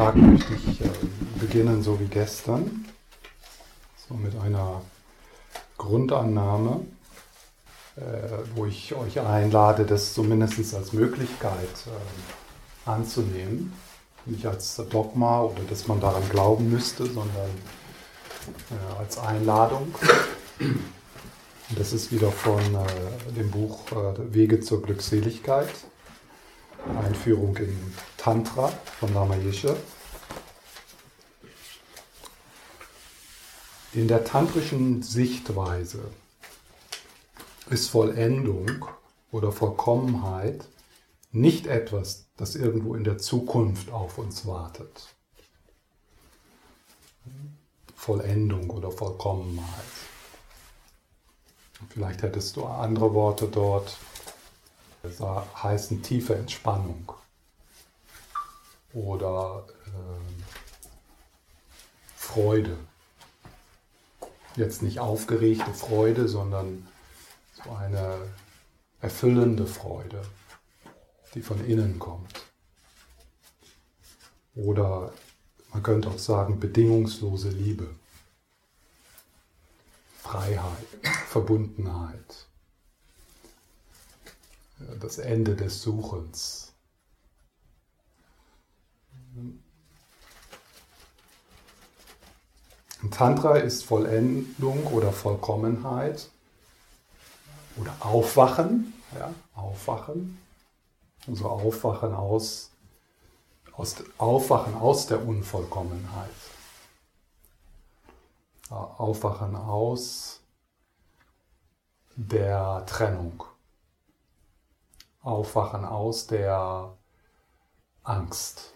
Tag möchte ich äh, beginnen, so wie gestern, so mit einer Grundannahme, äh, wo ich euch einlade, das zumindest als Möglichkeit äh, anzunehmen. Nicht als Dogma oder dass man daran glauben müsste, sondern als Einladung. Das ist wieder von dem Buch Wege zur Glückseligkeit. Einführung in Tantra von Lama Yeshe. In der tantrischen Sichtweise ist Vollendung oder Vollkommenheit nicht etwas, das irgendwo in der Zukunft auf uns wartet. Vollendung oder Vollkommenheit. Vielleicht hättest du andere Worte dort. Das heißen tiefe Entspannung oder äh, Freude. Jetzt nicht aufgeregte Freude, sondern so eine erfüllende Freude, die von innen kommt. Oder man könnte auch sagen bedingungslose Liebe, Freiheit, Verbundenheit, das Ende des Suchens. Tantra ist Vollendung oder Vollkommenheit oder Aufwachen, ja, Aufwachen, also Aufwachen aus, aus, Aufwachen aus der Unvollkommenheit. Aufwachen aus der Trennung. Aufwachen aus der Angst.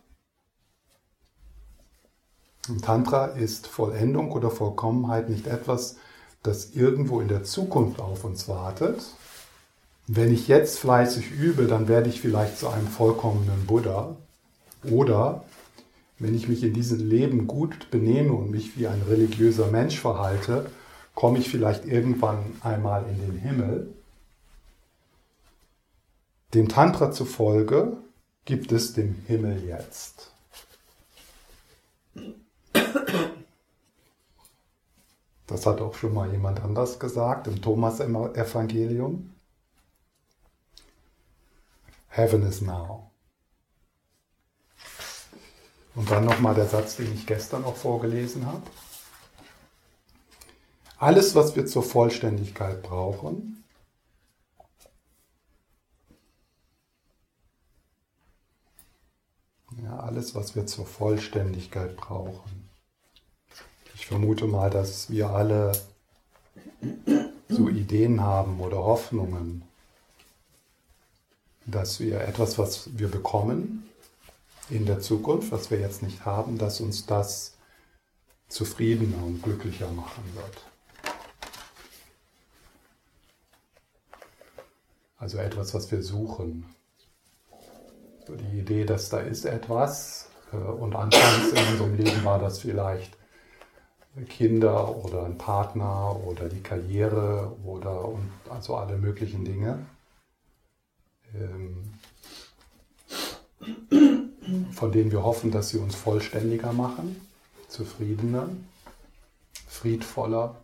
Tantra ist Vollendung oder Vollkommenheit nicht etwas, das irgendwo in der Zukunft auf uns wartet. Wenn ich jetzt fleißig übe, dann werde ich vielleicht zu einem vollkommenen Buddha. Oder wenn ich mich in diesem Leben gut benehme und mich wie ein religiöser Mensch verhalte, komme ich vielleicht irgendwann einmal in den Himmel. Dem Tantra zufolge gibt es den Himmel jetzt. Das hat auch schon mal jemand anders gesagt im Thomas-Evangelium. Heaven is now. Und dann nochmal der Satz, den ich gestern auch vorgelesen habe. Alles, was wir zur Vollständigkeit brauchen, ja, alles, was wir zur Vollständigkeit brauchen. Ich vermute mal, dass wir alle so Ideen haben oder Hoffnungen, dass wir etwas, was wir bekommen, in der Zukunft, was wir jetzt nicht haben, dass uns das zufriedener und glücklicher machen wird. Also etwas, was wir suchen. Die Idee, dass da ist etwas äh, und anfangs in unserem Leben war das vielleicht Kinder oder ein Partner oder die Karriere oder und also alle möglichen Dinge. Ähm, von denen wir hoffen, dass sie uns vollständiger machen, zufriedener, friedvoller.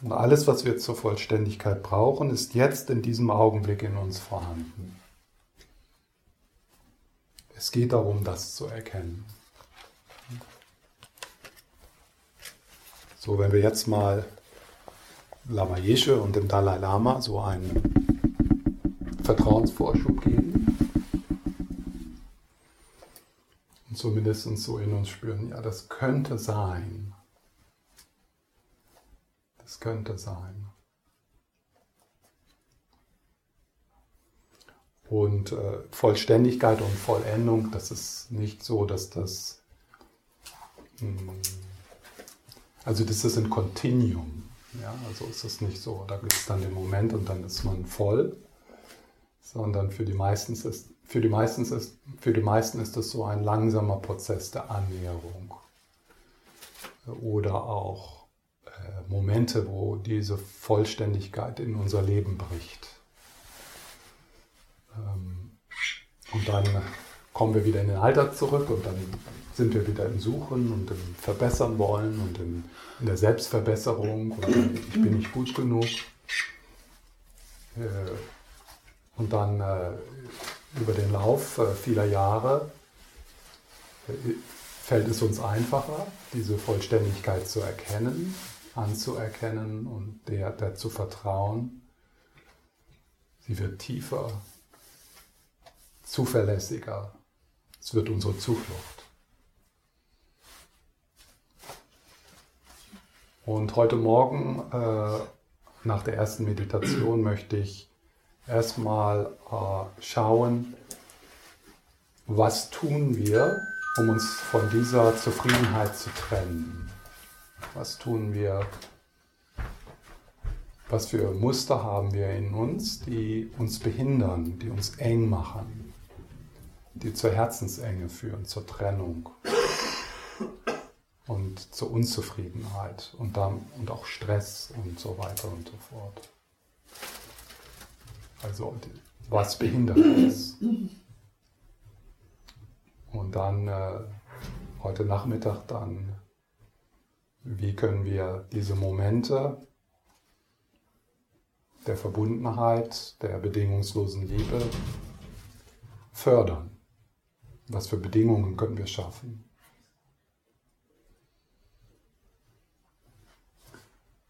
Und alles, was wir zur Vollständigkeit brauchen, ist jetzt in diesem Augenblick in uns vorhanden. Es geht darum, das zu erkennen. So, wenn wir jetzt mal Lama Yeshe und dem Dalai Lama so einen Vertrauensvorschub geben. Und zumindest so in uns spüren, ja, das könnte sein. Das könnte sein. Und äh, Vollständigkeit und Vollendung, das ist nicht so, dass das, mh, hm, also das ist ein Kontinuum. Ja, also ist es nicht so, da gibt es dann den Moment und dann ist man voll, sondern für die meisten ist, für die meisten ist, für die meisten ist das so ein langsamer Prozess der Annäherung. Oder auch äh, Momente, wo diese Vollständigkeit in unser Leben bricht. Und dann kommen wir wieder in den Alltag zurück und dann sind wir wieder im Suchen und im Verbessern wollen und in, in der Selbstverbesserung und ich bin nicht gut genug. Äh, und dann äh, über den Lauf äh, vieler Jahre fällt es uns einfacher, diese Vollständigkeit zu erkennen, anzuerkennen und der, der zu vertrauen. Sie wird tiefer, zuverlässiger. Es wird unsere Zuflucht. Und heute Morgen äh, nach der ersten Meditation möchte ich erstmal äh, schauen, was tun wir, um uns von dieser Zufriedenheit zu trennen? Was tun wir? Was für Muster haben wir in uns, die uns behindern, die uns eng machen, die zur Herzensenge führen, zur Trennung und zur Unzufriedenheit und, dann, und auch Stress und so weiter und so fort. Also was behindert uns? Und dann äh, heute Nachmittag dann, wie können wir diese Momente der Verbundenheit, der bedingungslosen Liebe fördern? Was für Bedingungen können wir schaffen?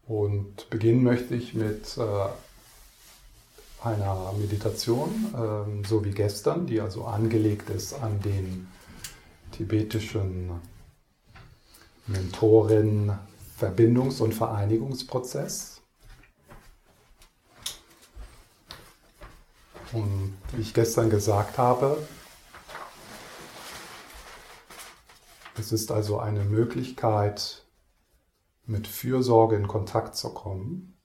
Und beginnen möchte ich mit äh, einer Meditation, ähm, so wie gestern, die also angelegt ist an den tibetischen Mentorin Verbindungs- und Vereinigungsprozess. Und wie ich gestern gesagt habe, es ist also eine Möglichkeit, mit Fürsorge in Kontakt zu kommen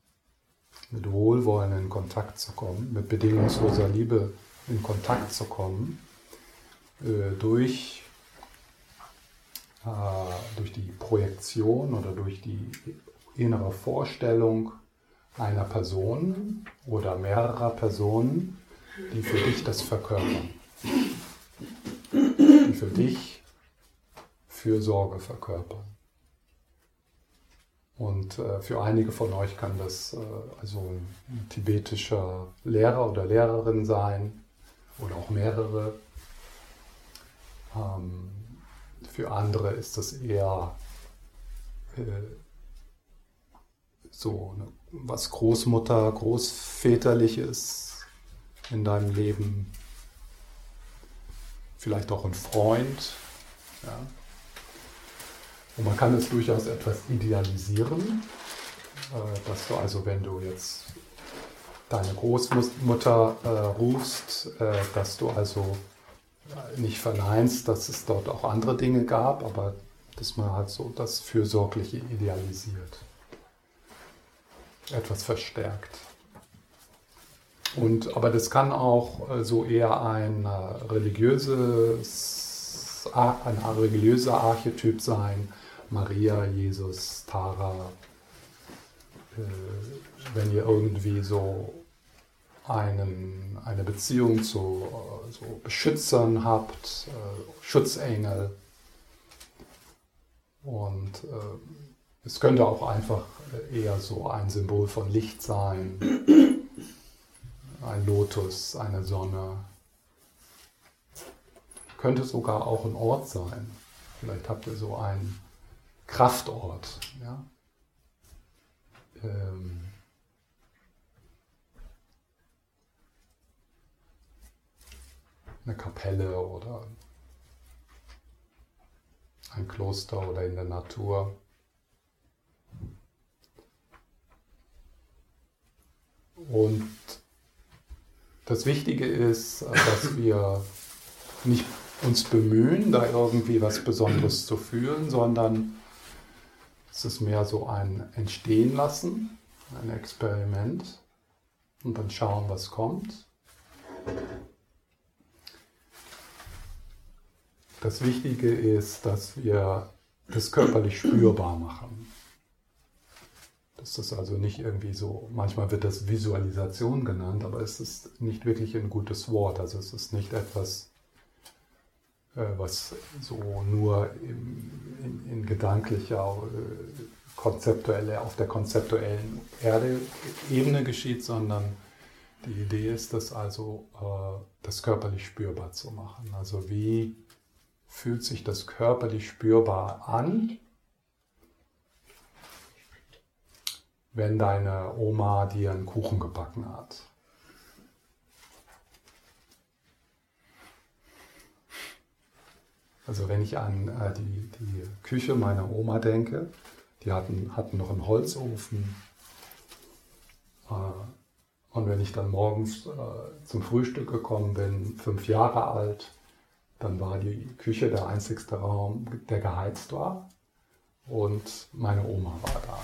mit Wohlwollen in Kontakt zu kommen, mit bedingungsloser Liebe in Kontakt zu kommen, äh, durch, äh, durch die Projektion oder durch die innere Vorstellung einer Person oder mehrerer Personen, die für dich das verkörpern, die für dich Fürsorge verkörpern. Und äh, für einige von euch kann das äh, also ein tibetischer Lehrer oder Lehrerin sein oder auch mehrere. Ähm, für andere ist das eher äh, so eine, was Großmutter, Großväterliches in deinem Leben. Vielleicht auch ein Freund. Ja. Und man kann es durchaus etwas idealisieren, äh, dass du also, wenn du jetzt deine Großmutter äh, rufst, äh, dass du also nicht verneinst, dass es dort auch andere Dinge gab, aber dass man halt so das Fürsorgliche idealisiert, etwas verstärkt. Und, aber das kann auch so eher ein religiöses, ein religiöser Archetyp sein, Maria, Jesus, Tara, äh, wenn ihr irgendwie so einen, eine Beziehung zu so Beschützern habt, äh, Schutzengel. Und äh, es könnte auch einfach eher so ein Symbol von Licht sein, ein Lotus, eine Sonne. Könnte sogar auch ein Ort sein. Vielleicht habt ihr so einen Kraftort. Ja? Ähm, eine Kapelle oder ein Kloster oder in der Natur. Und das Wichtige ist, dass wir nicht uns bemühen, da irgendwie was Besonderes zu fühlen, sondern es ist mehr so ein Entstehen lassen, ein Experiment und dann schauen, was kommt. Das Wichtige ist, dass wir das körperlich spürbar machen. Das also nicht irgendwie so, manchmal wird das Visualisation genannt, aber es ist nicht wirklich ein gutes Wort. Also es ist nicht etwas was so nur in, in, in gedanklicher, äh, konzeptuelle, auf der konzeptuellen Erde, Ebene geschieht, sondern die Idee ist, das also äh, das körperlich spürbar zu machen. Also wie fühlt sich das körperlich spürbar an, wenn deine Oma dir einen Kuchen gebacken hat? Also wenn ich an äh, die, die Küche meiner Oma denke, die hatten, hatten noch einen Holzofen. Äh, und wenn ich dann morgens äh, zum Frühstück gekommen bin, fünf Jahre alt, dann war die Küche der einzigste Raum, der geheizt war. Und meine Oma war da.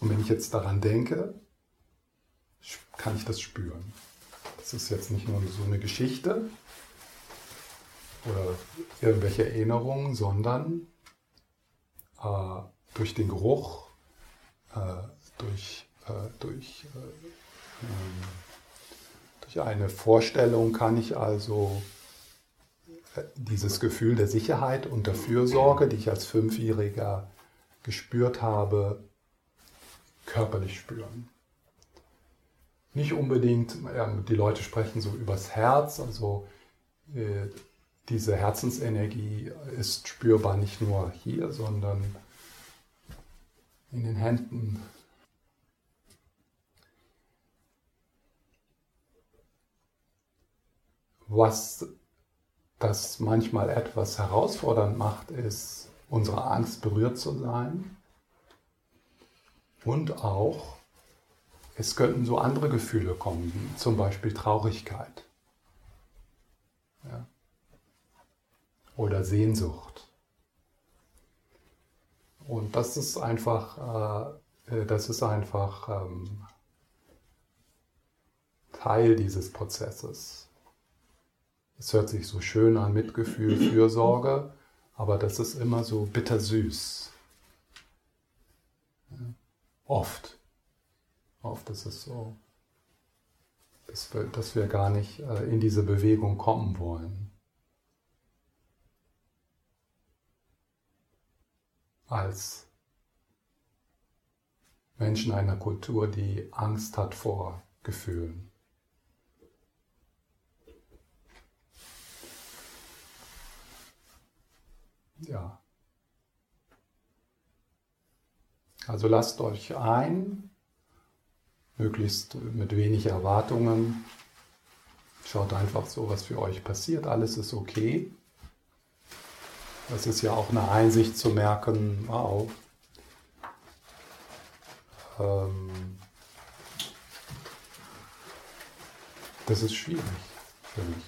Und wenn ich jetzt daran denke, kann ich das spüren. Das ist jetzt nicht nur so eine Geschichte oder irgendwelche Erinnerungen, sondern äh, durch den Geruch, äh, durch, äh, durch, äh, ähm, durch eine Vorstellung kann ich also äh, dieses Gefühl der Sicherheit und der Fürsorge, die ich als Fünfjähriger gespürt habe, körperlich spüren. Nicht unbedingt, die Leute sprechen so übers Herz, also diese Herzensenergie ist spürbar nicht nur hier, sondern in den Händen. Was das manchmal etwas herausfordernd macht, ist unsere Angst berührt zu sein und auch es könnten so andere Gefühle kommen, zum Beispiel Traurigkeit. Ja oder Sehnsucht. Und das ist einfach, äh, äh, das ist einfach ähm, Teil dieses Prozesses. Es hört sich so schön an, Mitgefühl, Fürsorge, aber das ist immer so bittersüß. Oft. Oft ist es so, dass wir, dass wir gar nicht äh, in diese Bewegung kommen wollen. Als Menschen einer Kultur, die Angst hat vor Gefühlen. Ja. Also lasst euch ein, möglichst mit wenig Erwartungen. Schaut einfach so, was für euch passiert. Alles ist okay. Das ist ja auch eine Einsicht zu merken, wow. Ähm, das ist schwierig für mich.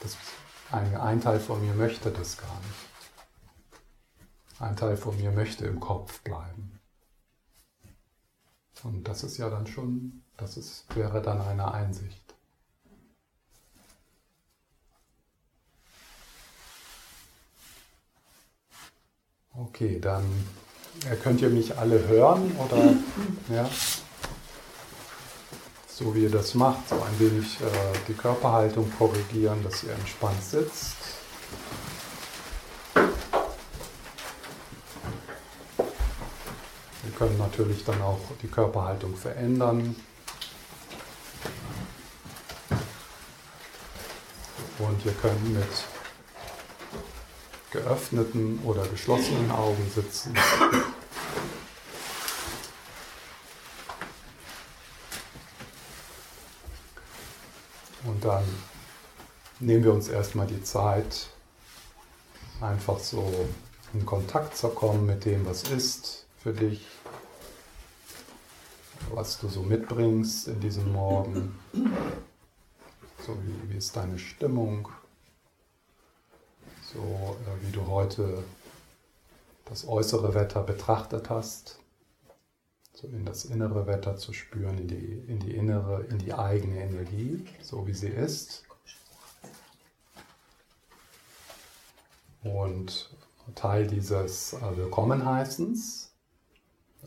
Das, ein, ein Teil von mir möchte das gar nicht. Ein Teil von mir möchte im Kopf bleiben. Und das ist ja dann schon, das ist, wäre dann eine Einsicht. Okay, dann äh, könnt ihr mich alle hören oder ja, so wie ihr das macht, so ein wenig äh, die Körperhaltung korrigieren, dass ihr entspannt sitzt. Wir können natürlich dann auch die Körperhaltung verändern. Und ihr könnt mit geöffneten oder geschlossenen Augen sitzen. Und dann nehmen wir uns erstmal die Zeit, einfach so in Kontakt zu kommen mit dem, was ist für dich, was du so mitbringst in diesem Morgen, so wie, wie ist deine Stimmung so äh, wie du heute das äußere Wetter betrachtet hast, so in das innere Wetter zu spüren, in die, in die innere, in die eigene Energie, so wie sie ist. Und Teil dieses äh, Willkommenheißens,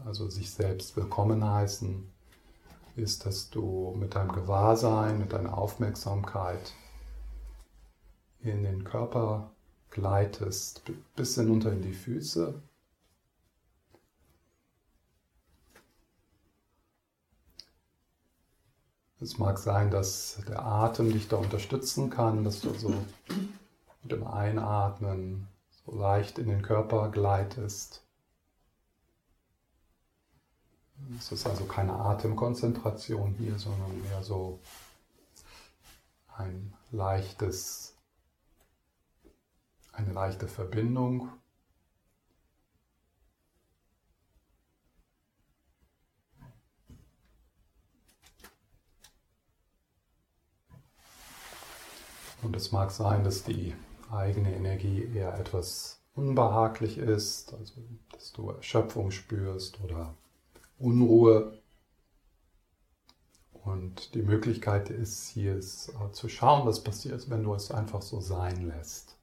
also sich selbst willkommen heißen, ist, dass du mit deinem Gewahrsein, mit deiner Aufmerksamkeit in den Körper gleitest, bis hinunter in die Füße. Es mag sein, dass der Atem dich da unterstützen kann, dass du so mit dem Einatmen so leicht in den Körper gleitest. Es ist also keine Atemkonzentration hier, sondern mehr so ein leichtes, eine leichte Verbindung. Und es mag sein, dass die eigene Energie eher etwas unbehaglich ist, also dass du Erschöpfung spürst oder Unruhe. Und die Möglichkeit ist hier ist, zu schauen, was passiert, wenn du es einfach so sein lässt.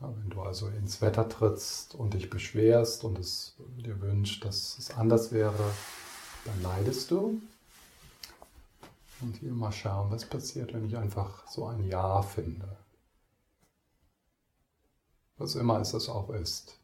Ja, wenn du also ins Wetter trittst und dich beschwerst und es dir wünscht, dass es anders wäre, dann leidest du. Und hier mal schauen, was passiert, wenn ich einfach so ein Ja finde. Was immer es das auch ist.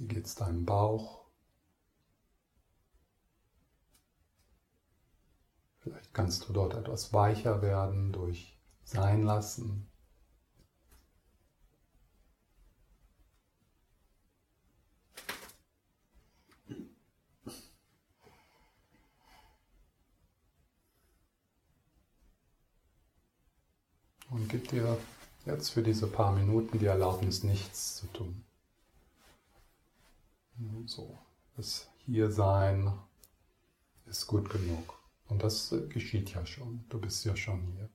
Wie geht es deinem Bauch? Vielleicht kannst du dort etwas weicher werden durch Sein lassen. Und gib dir jetzt für diese paar Minuten die Erlaubnis, nichts zu tun. So, das Hiersein ist gut genug. Und das äh, geschieht ja schon. Du bist ja schon hier.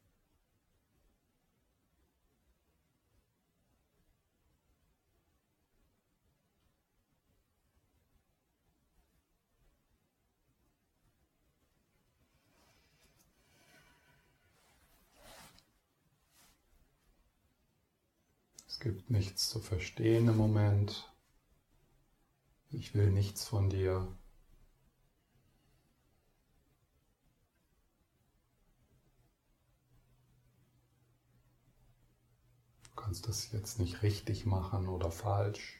Es gibt nichts zu verstehen im Moment. Ich will nichts von dir. Du kannst das jetzt nicht richtig machen oder falsch.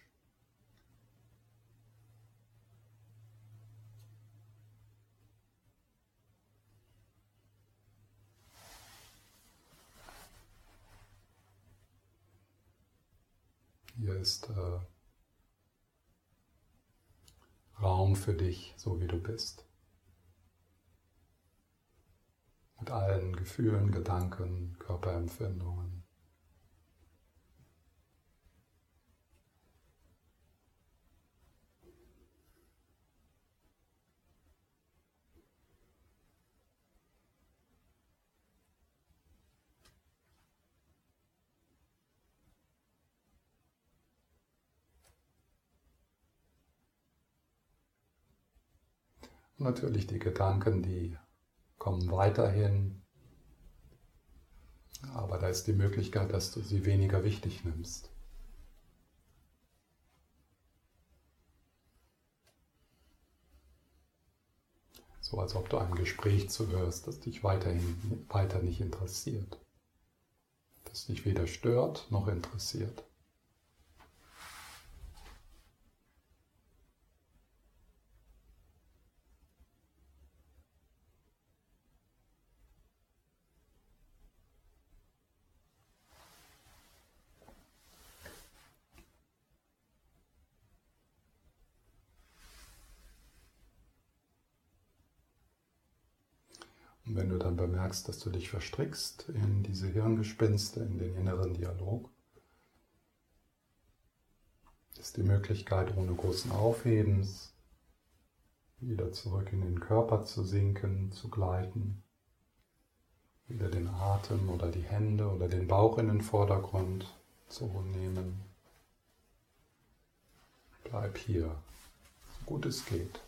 Hier ist äh, Raum für dich, so wie du bist. Mit allen Gefühlen, Gedanken, Körperempfindungen. Natürlich die Gedanken, die kommen weiterhin. Aber da ist die Möglichkeit, dass du sie weniger wichtig nimmst. So als ob du einem Gespräch zuhörst, das dich weiterhin weiter nicht interessiert. Das dich weder stört noch interessiert. Und wenn du dann bemerkst, dass du dich verstrickst in diese Hirngespinste, in den inneren Dialog, ist die Möglichkeit, ohne großen Aufhebens wieder zurück in den Körper zu sinken, zu gleiten, wieder den Atem oder die Hände oder den Bauch in den Vordergrund zu nehmen. Bleib hier, so gut es geht.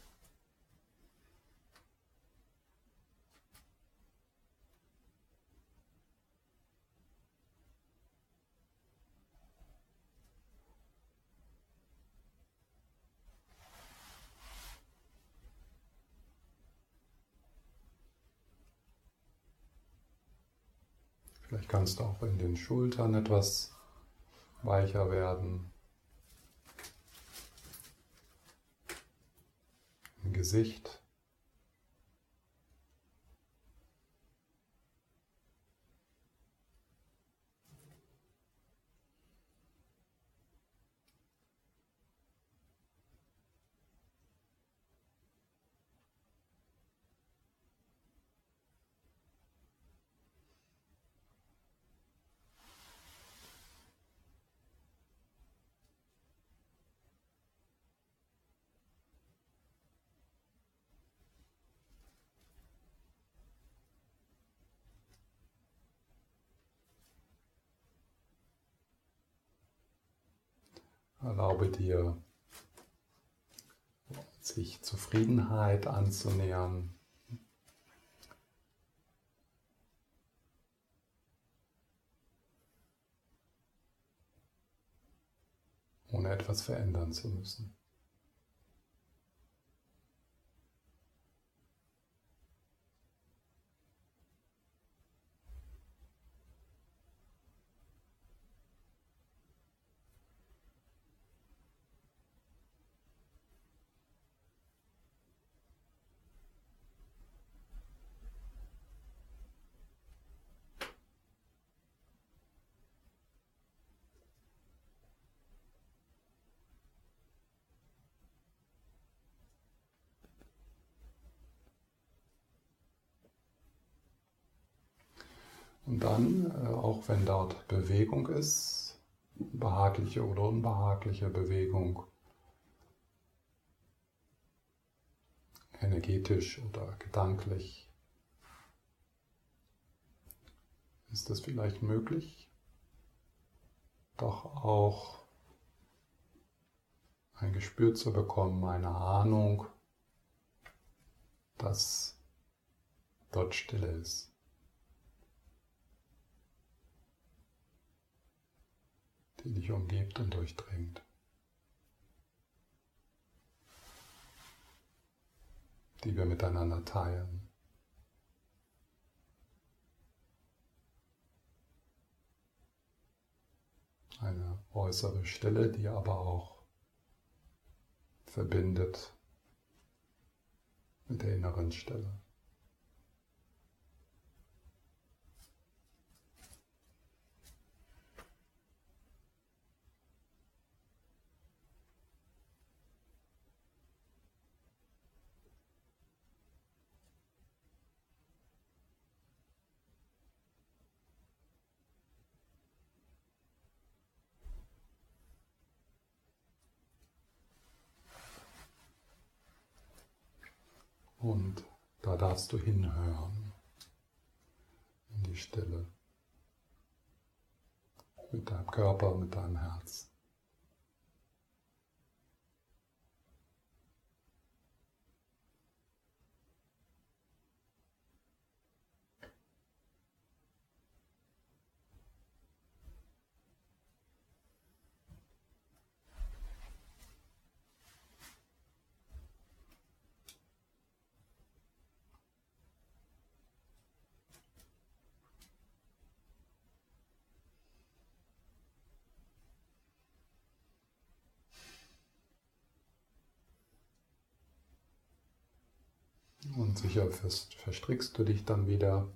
Vielleicht kannst auch in den Schultern etwas weicher werden. Im Gesicht. Erlaube dir, sich Zufriedenheit anzunähern. ohne etwas verändern zu müssen. Und dann, äh, auch wenn dort Bewegung ist, behagliche oder unbehagliche Bewegung, energetisch oder gedanklich, ist es vielleicht möglich, doch auch ein Gespür zu bekommen, eine Ahnung, dass dort Stille ist. Die dich umgibt und durchdringt. die wir miteinander teilen. Eine äußere Stille, die aber auch verbindet mit der inneren Stille. Und da darfst du hinhören in die Stille mit deinem Körper, mit deinem Herz. Sicher verstrickst du dich dann wieder.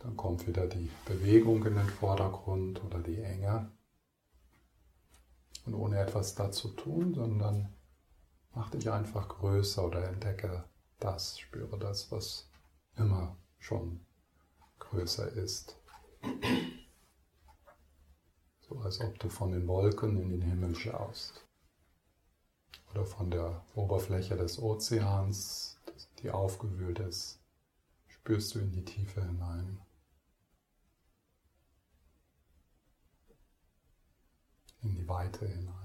Dann kommt wieder die Bewegung in den Vordergrund oder die Enge. Und ohne etwas dazu tun, sondern mach dich einfach größer oder entdecke das, spüre das, was immer schon größer ist. So als ob du von den Wolken in den Himmel schaust oder von der Oberfläche des Ozeans, die aufgewühlt ist, spürst du in die Tiefe hinein. In die Weite hinein.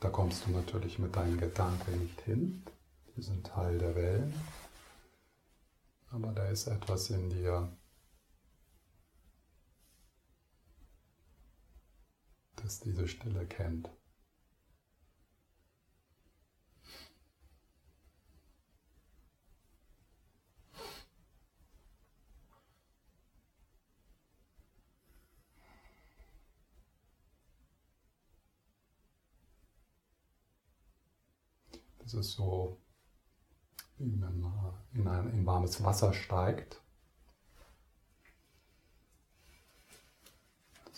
Da kommst du natürlich mit deinen Gedanken nicht hin. Die sind Teil der Wellen. Aber da ist etwas in dir, das diese Stille kennt. Das ist so, wie wenn man in ein, in warmes Wasser steigt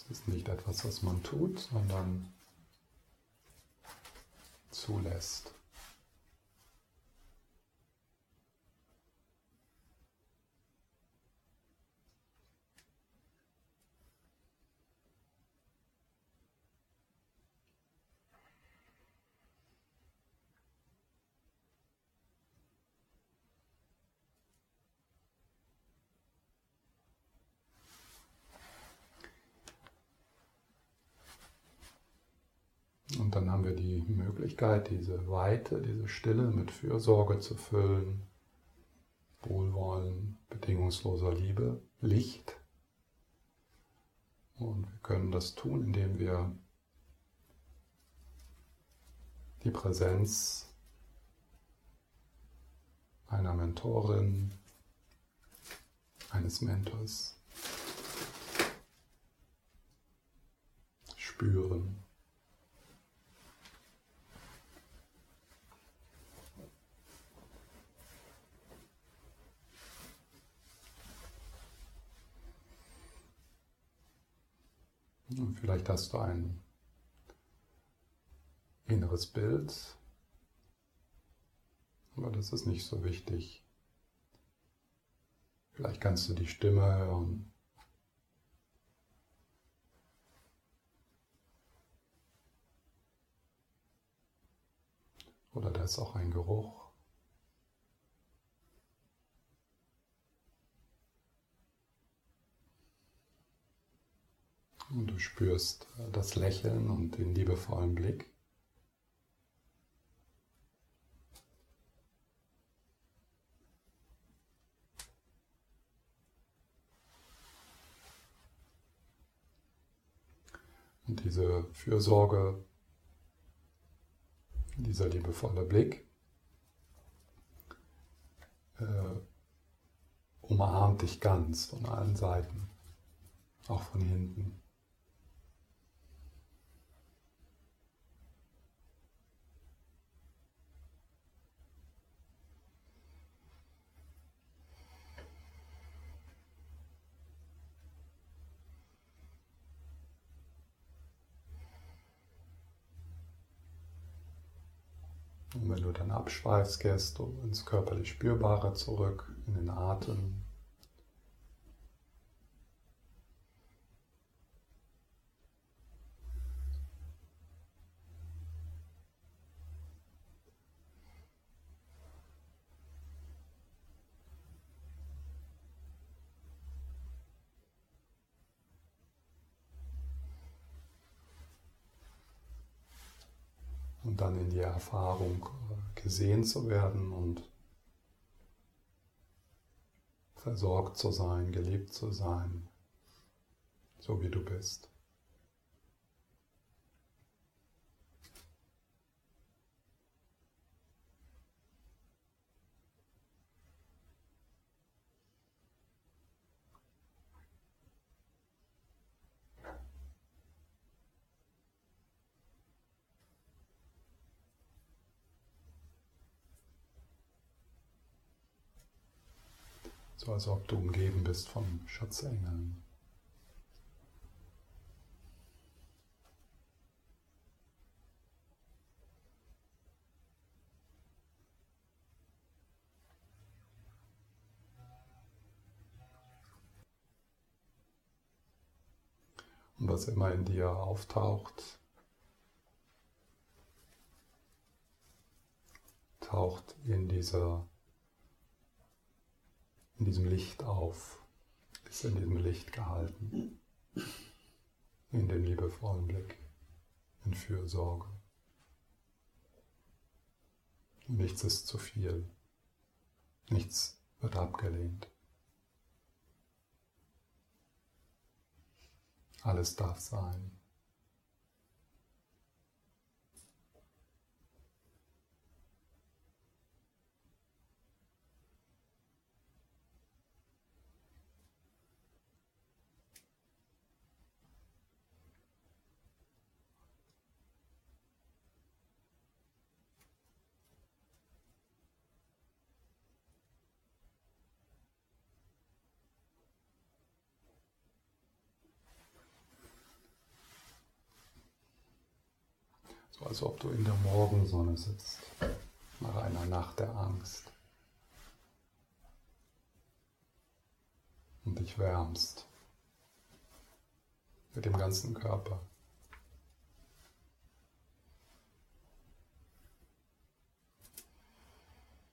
Das ist nicht etwas, was man tut, sondern zulässt. Und dann haben wir die Möglichkeit, diese Weite, diese Stille mit Fürsorge zu füllen, Wohlwollen, bedingungsloser Liebe, Licht. Und wir können das tun, indem wir die Präsenz einer Mentorin, eines Mentors spüren. Vielleicht hast du ein inneres Bild, aber das ist nicht so wichtig. Vielleicht kannst du die Stimme hören. Oder da ist auch ein Geruch. Und du spürst das Lächeln und den liebevollen Blick. Und diese Fürsorge, dieser liebevolle Blick äh, umarmt dich ganz von allen Seiten, auch von hinten. Und wenn du dann abschweifst, gehst du ins körperlich Spürbare zurück, in den Atem. und dann in die Erfahrung äh, gesehen zu werden und versorgt zu sein, geliebt zu sein, so wie du bist. So als ob du umgeben bist von Schatzengeln. Und was immer in dir auftaucht, taucht in dieser in diesem Licht auf, ist in diesem Licht gehalten, in dem liebevollen Blick, in Fürsorge. Nichts ist zu viel, nichts wird abgelehnt. Alles darf sein. So als ob du in der Morgensonne sitzt, nach einer Nacht der Angst. Und dich wärmst mit dem ganzen Körper.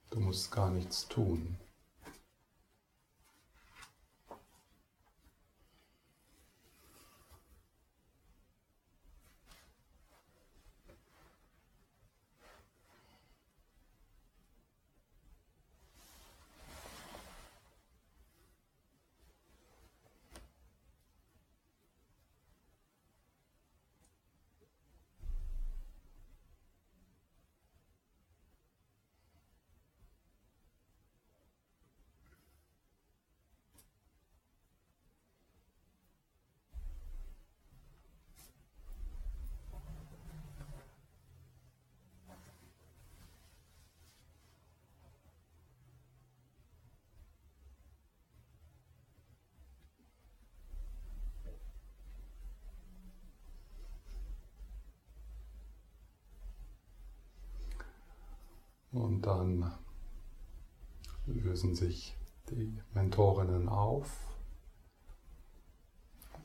Du musst gar nichts tun. Und dann lösen sich die Mentorinnen auf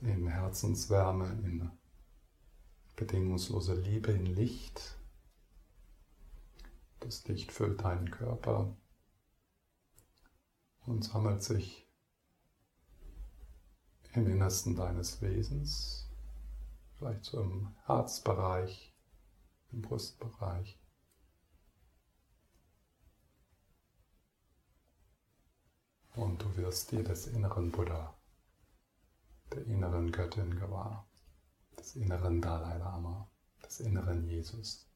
in Herzenswärme, in bedingungslose Liebe, in Licht. Das Licht füllt deinen Körper und sammelt sich im Innersten deines Wesens, vielleicht so im Herzbereich, im Brustbereich. Und du wirst dir des inneren Buddha, der inneren Göttin gewahr, des inneren Dalai Lama, des inneren Jesus.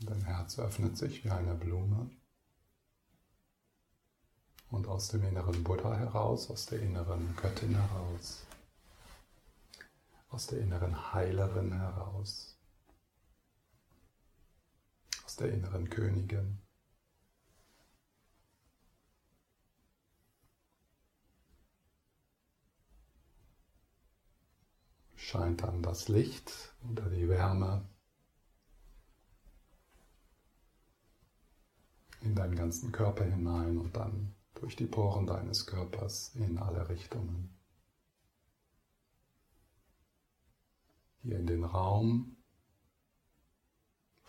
Dein Herz öffnet sich wie eine Blume und aus dem inneren Buddha heraus, aus der inneren Göttin heraus, aus der inneren Heilerin heraus, aus der inneren Königin. Scheint dann das Licht oder die Wärme in deinen ganzen Körper hinein und dann durch die Poren deines Körpers in alle Richtungen. Hier in den Raum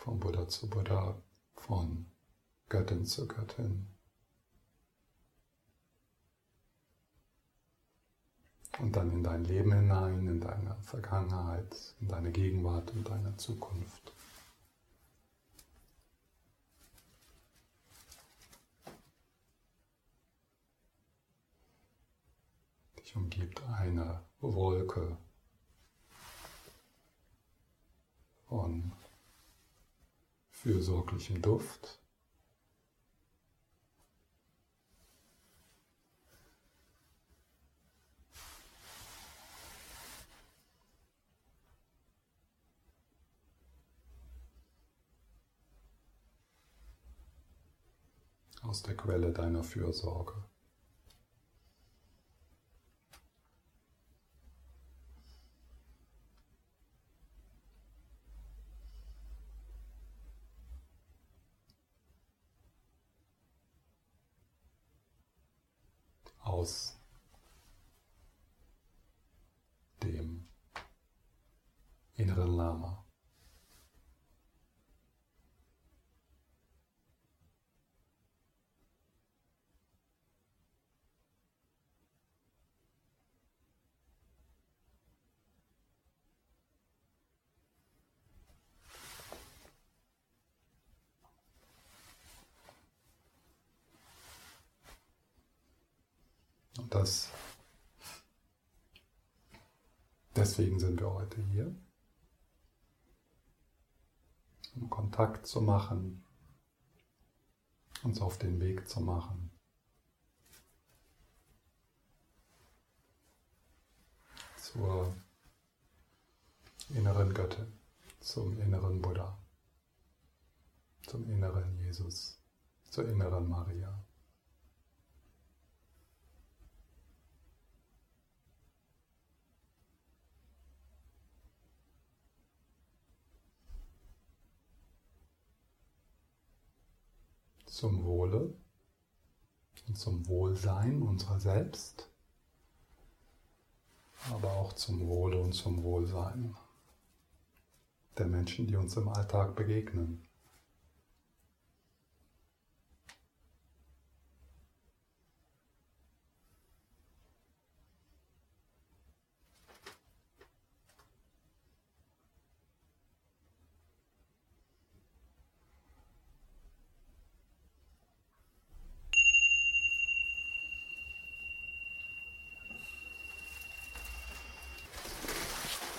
von Buddha zu Buddha, von Göttin zu Göttin. Und dann in dein Leben hinein, in deine Vergangenheit, in deine Gegenwart und deine Zukunft. Dich umgibt eine Wolke von fürsorglichem Duft. aus der Quelle deiner Fürsorge. aus dem inneren Lama. Und das, deswegen sind wir heute hier, um Kontakt zu machen, uns auf den Weg zu machen. Zur inneren Göttin, zum inneren Buddha, zum inneren Jesus, zur inneren Maria. Zum Wohle und zum Wohlsein unserer selbst, aber auch zum Wohle und zum Wohlsein der Menschen, die uns im Alltag begegnen.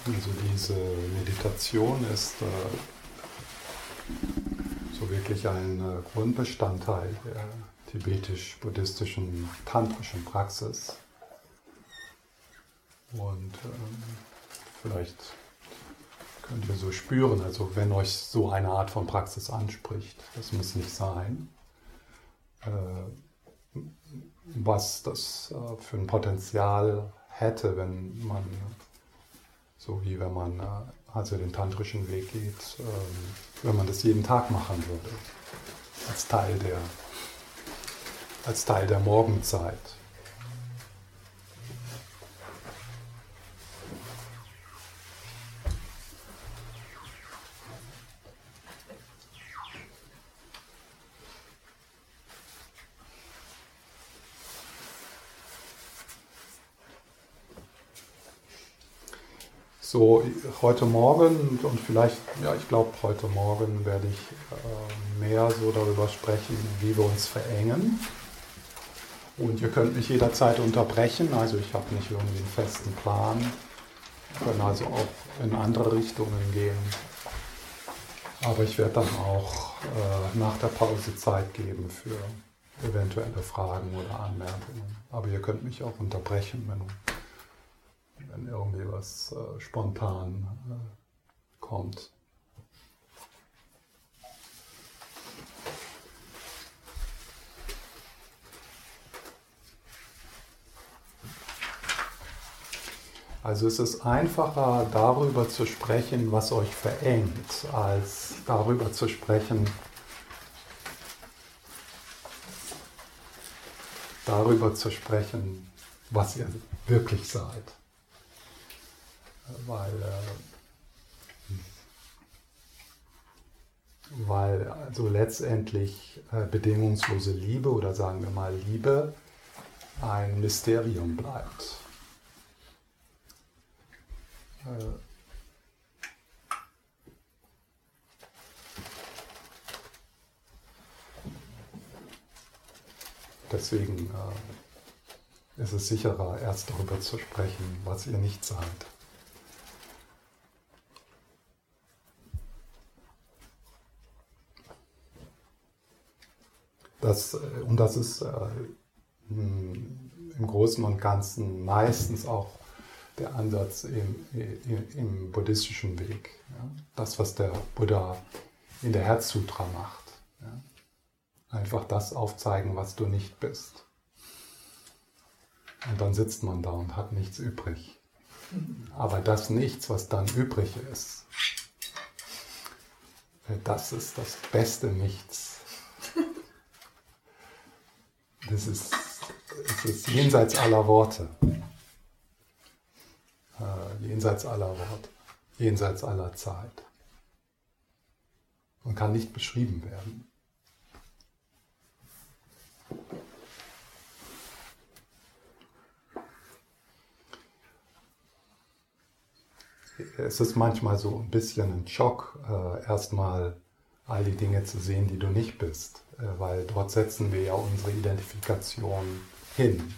Also diese Meditation ist äh, so wirklich ein äh, Grundbestandteil der tibetisch-buddhistischen tantrischen Praxis. Und ähm, vielleicht könnt ihr so spüren, also wenn euch so eine Art von Praxis anspricht, das muss nicht sein, äh, was das für ein Potenzial hätte, wenn man so wie wenn man äh, also den tantrischen Weg geht, ähm, wenn man das jeden Tag machen würde, als Teil der, als Teil der Morgenzeit. So, heute Morgen und vielleicht, ja, ich glaube, heute Morgen werde ich äh, mehr so darüber sprechen, wie wir uns verengen. Und ihr könnt mich jederzeit unterbrechen, also ich habe nicht irgendwie einen festen Plan. Wir können also auch in andere Richtungen gehen. Aber ich werde dann auch äh, nach der Pause Zeit geben für eventuelle Fragen oder Anmerkungen. Aber ihr könnt mich auch unterbrechen, wenn wenn irgendwie was äh, spontan äh, kommt. Also es ist einfacher darüber zu sprechen, was euch verengt, als darüber zu sprechen, darüber zu sprechen, was ihr wirklich seid weil, äh, weil also letztendlich äh, bedingungslose Liebe oder sagen wir mal Liebe ein Mysterium bleibt. Äh, Deswegen äh, ist es sicherer, erst darüber zu sprechen, was ihr nicht seid. Das, äh, und das ist äh, im Großen und Ganzen meistens auch der Ansatz im, im, im buddhistischen Weg. Ja? Das, was der Buddha in der Herzsutra macht. Ja? Einfach das aufzeigen, was du nicht bist. Und dann sitzt man da und hat nichts übrig. Aber das Nichts, was dann übrig ist, das ist das beste Nichts das ist, das ist jenseits aller Worte. Äh, jenseits aller Worte. Jenseits aller Zeit. Und kann nicht beschrieben werden. Es ist manchmal so ein bisschen ein Schock, äh, erstmal all die Dinge zu sehen, die du nicht bist, äh, weil dort setzen wir ja unsere Identifikation hin.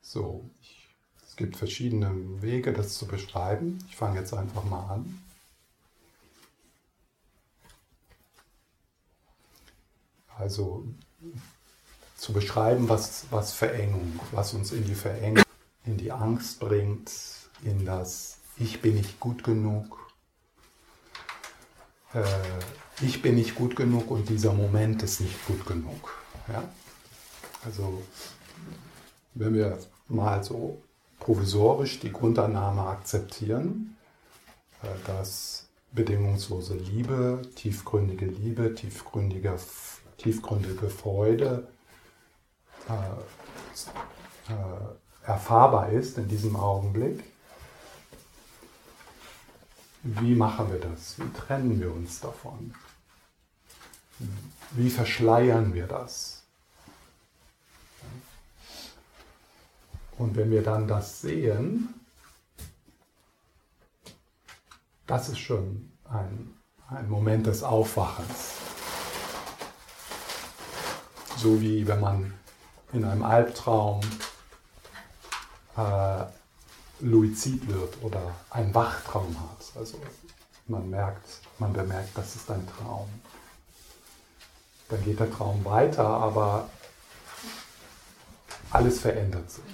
So, ich, es gibt verschiedene Wege, das zu beschreiben. Ich fange jetzt einfach mal an. Also zu beschreiben, was, was Verengung, was uns in die Verengung in die Angst bringt, in das Ich bin nicht gut genug, äh, ich bin nicht gut genug und dieser Moment ist nicht gut genug. Ja? Also wenn wir mal so provisorisch die Grundannahme akzeptieren, äh, dass bedingungslose Liebe, tiefgründige Liebe, tiefgründige, tiefgründige Freude äh, äh, erfahrbar ist in diesem Augenblick. Wie machen wir das? Wie trennen wir uns davon? Wie verschleiern wir das? Und wenn wir dann das sehen, das ist schon ein, ein Moment des Aufwachens. So wie wenn man in einem Albtraum äh, luizid wird oder einen Wachtraum hat. Also man merkt, man bemerkt, das ist ein Traum. Dann geht der Traum weiter, aber alles verändert sich.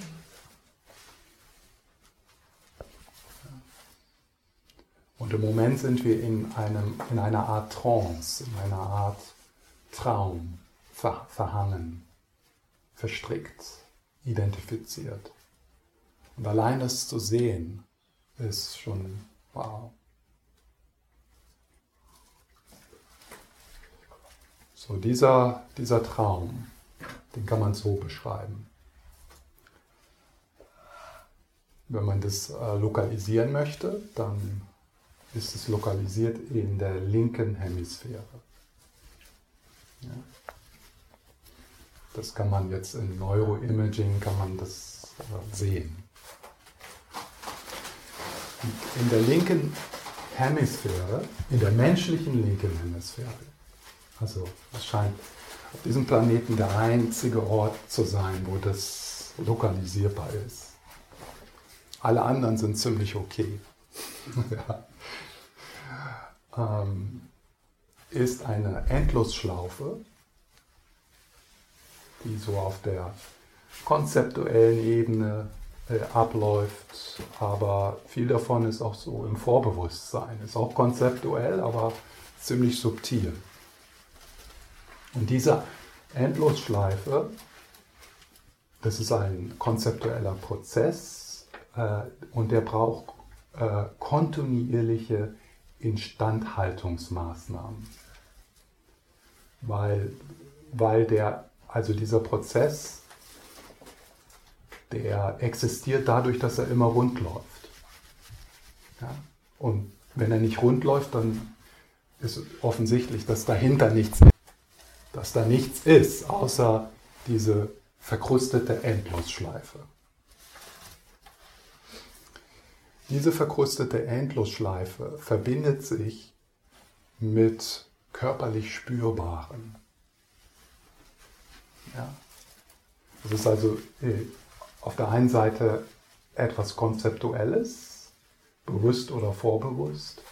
Und im Moment sind wir in, einem, in einer Art Trance, in einer Art Traum ver, verhangen, verstrickt, identifiziert. Und allein das zu sehen, ist schon wow. So, dieser, dieser Traum, den kann man so beschreiben. Wenn man das äh, lokalisieren möchte, dann ist es lokalisiert in der linken Hemisphäre. Ja. Das kann man jetzt in Neuroimaging kann man das äh, sehen. In der linken Hemisphäre, in der menschlichen linken Hemisphäre, also es scheint auf diesem Planeten der einzige Ort zu sein, wo das lokalisierbar ist. Alle anderen sind ziemlich okay. ja ähm, ist eine Endlosschlaufe, die so auf der konzeptuellen Ebene abläuft, aber viel davon ist auch so im Vorbewusstsein, ist auch konzeptuell, aber ziemlich subtil. Und diese Endlosschleife, das ist ein konzeptueller Prozess äh, und der braucht äh, kontinuierliche Instandhaltungsmaßnahmen. Weil, weil der, also dieser Prozess, der existiert dadurch, dass er immer rund läuft. Ja? Und wenn er nicht rund läuft, dann ist offensichtlich, dass dahinter nichts ist. Dass da nichts ist, außer diese verkrustete Endlosschleife. Diese verkrustete Endlosschleife verbindet sich mit körperlich Spürbaren. Ja. Es ist also äh, auf der einen Seite etwas Konzeptuelles, bewusst oder vorbewusst,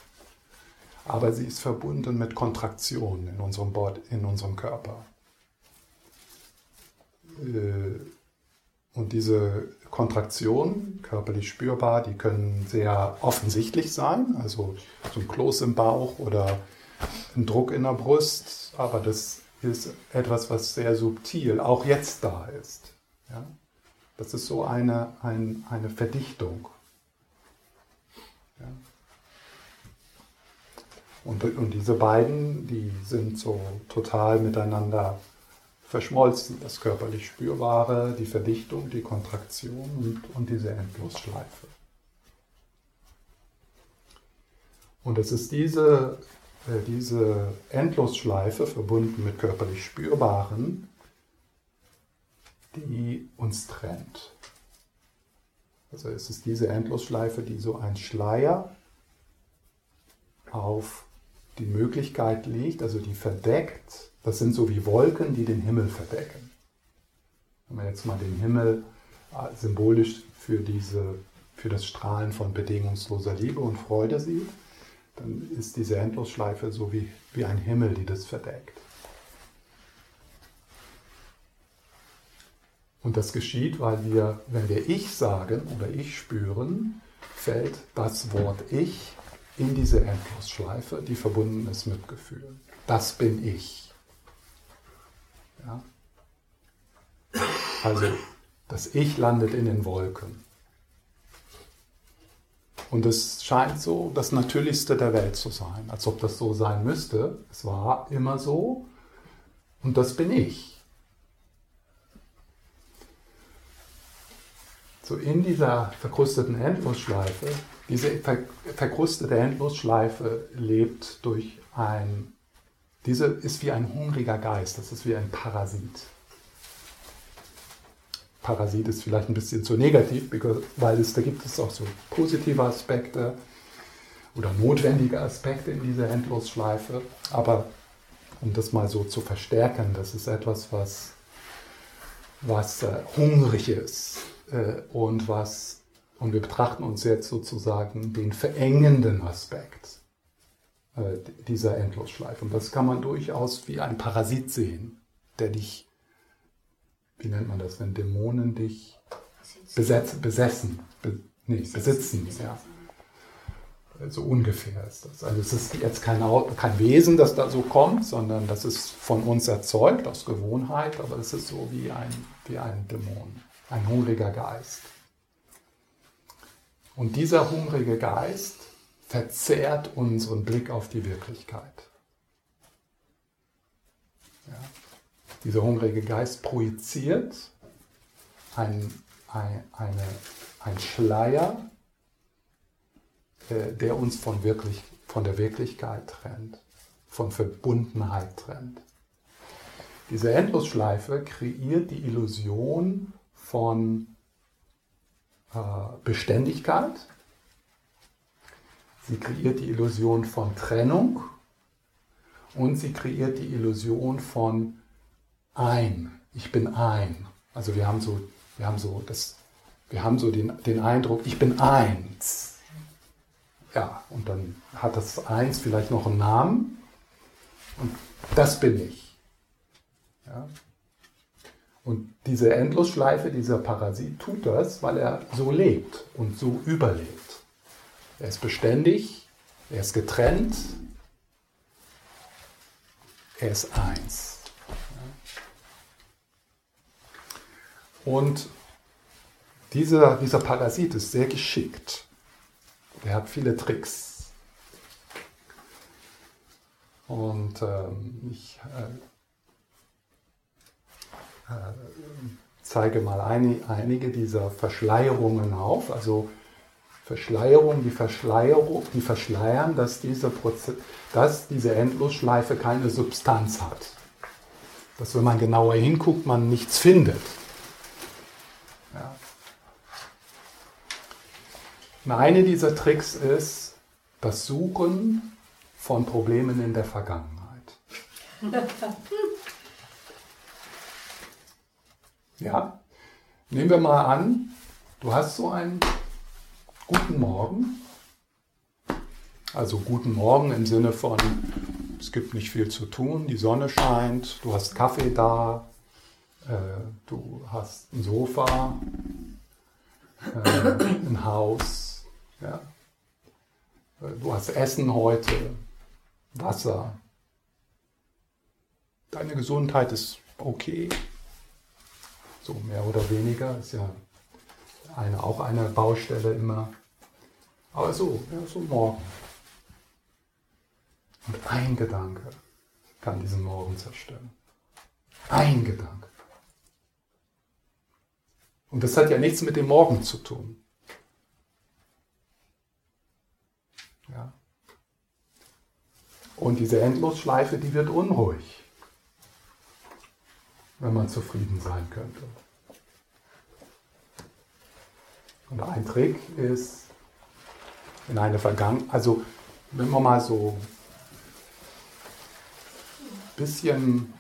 aber sie ist verbunden mit Kontraktionen in unserem, Bord, in unserem Körper. Äh, und diese Kontraktionen, körperlich spürbar, die können sehr offensichtlich sein, also so ein Kloß im Bauch oder ein Druck in der Brust, aber das ist etwas, was sehr subtil auch jetzt da ist. Ja? Das ist so eine, ein, eine Verdichtung. Ja? Und, und diese beiden, die sind so total miteinander verschmolzen, das körperlich Spürbare, die Verdichtung, die Kontraktion und, und diese Endlosschleife. Und es ist diese, äh, diese Endlosschleife verbunden mit körperlich Spürbaren, die uns trennt. Also es ist diese Endlosschleife, die so ein Schleier auf die Möglichkeit legt, also die verdeckt das sind so wie Wolken, die den Himmel verdecken. Wenn man jetzt mal den Himmel äh, symbolisch für, diese, für das Strahlen von bedingungsloser Liebe und Freude sieht, dann ist diese Endlosschleife so wie, wie ein Himmel, die das verdeckt. Und das geschieht, weil wir, wenn wir Ich sagen oder Ich spüren, fällt das Wort Ich in diese Endlosschleife, die verbunden ist mit Gefühlen. Das bin ich. Ja? Also das Ich landet in den Wolken. Und es scheint so das Natürlichste der Welt zu sein, als ob das so sein müsste. Es war immer so und das bin ich. So in dieser verkrusteten Endlosschleife, diese verkrustete Endlosschleife lebt durch ein, diese ist wie ein hungriger Geist, das ist wie ein Parasit. Parasit ist vielleicht ein bisschen zu negativ, weil es, da gibt es auch so positive Aspekte oder notwendige Aspekte in dieser Endlosschleife. Aber um das mal so zu verstärken, das ist etwas, was, was äh, hungrig ist und was, und wir betrachten uns jetzt sozusagen den verengenden Aspekt äh, dieser Endlosschleife. Und das kann man durchaus wie ein Parasit sehen, der dich wie nennt man das, wenn Dämonen dich besetz, besessen, be, nee, besitzen. Ja. So ungefähr ist das. Also es ist jetzt kein, kein Wesen, das da so kommt, sondern das ist von uns erzeugt aus Gewohnheit, aber es ist so wie ein, wie ein Dämon, ein hungriger Geist. Und dieser hungrige Geist verzerrt unseren Blick auf die Wirklichkeit. Ja. Dieser hungrige Geist projiziert ein, ein, eine, ein Schleier, äh, der uns von, wirklich, von der Wirklichkeit trennt, von Verbundenheit trennt. Diese Endlosschleife kreiert die Illusion von äh, Beständigkeit. Sie kreiert die Illusion von Trennung und sie kreiert die Illusion von ein. Ich bin ein. Also wir haben so, wir haben so das, wir haben so den, den Eindruck, ich bin eins. Ja, und dann hat das Eins vielleicht noch einen Namen. Und das bin ich. Ja. Und diese Endlosschleife, dieser Parasit tut das, weil er so lebt und so überlebt. Er ist beständig, er ist getrennt, er ist eins. Und dieser, dieser Parasit ist sehr geschickt. Er hat viele Tricks. Und ähm, ich äh, zeige mal ein, einige dieser Verschleierungen auf. Also Verschleierung, die Verschleierung, die verschleiern, dass diese, Proze dass diese Endlosschleife keine Substanz hat. Dass wenn man genauer hinguckt, man nichts findet. Ja. Eine dieser Tricks ist das Suchen von Problemen in der Vergangenheit. Ja, nehmen wir mal an, du hast so einen guten Morgen. Also guten Morgen im Sinne von, es gibt nicht viel zu tun, die Sonne scheint, du hast Kaffee da, äh, du hast ein Sofa, äh, ein Haus, ja. Du hast Essen heute, Wasser. Deine Gesundheit ist okay, so mehr oder weniger, ist ja eine, auch eine Baustelle immer. Aber so, ja, so morgen. Und ein Gedanke kann diesen Morgen zerstören. Ein Gedanke. Und das hat ja nichts mit dem Morgen zu tun. Ja. Und diese Endlosschleife, die wird unruhig, wenn man zufrieden sein könnte. Und ein Trick ist, in eine Vergangenheit, also wenn man mal so ein bisschen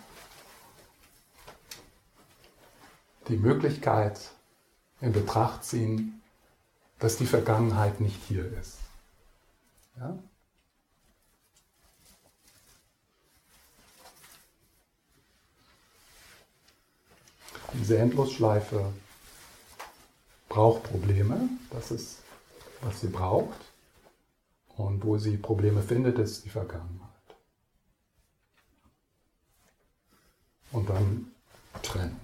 die Möglichkeit in Betracht ziehen, dass die Vergangenheit nicht hier ist. Ja? Diese Endlosschleife braucht Probleme, das ist, was sie braucht. Und wo sie Probleme findet, ist die Vergangenheit. Und dann Trennung.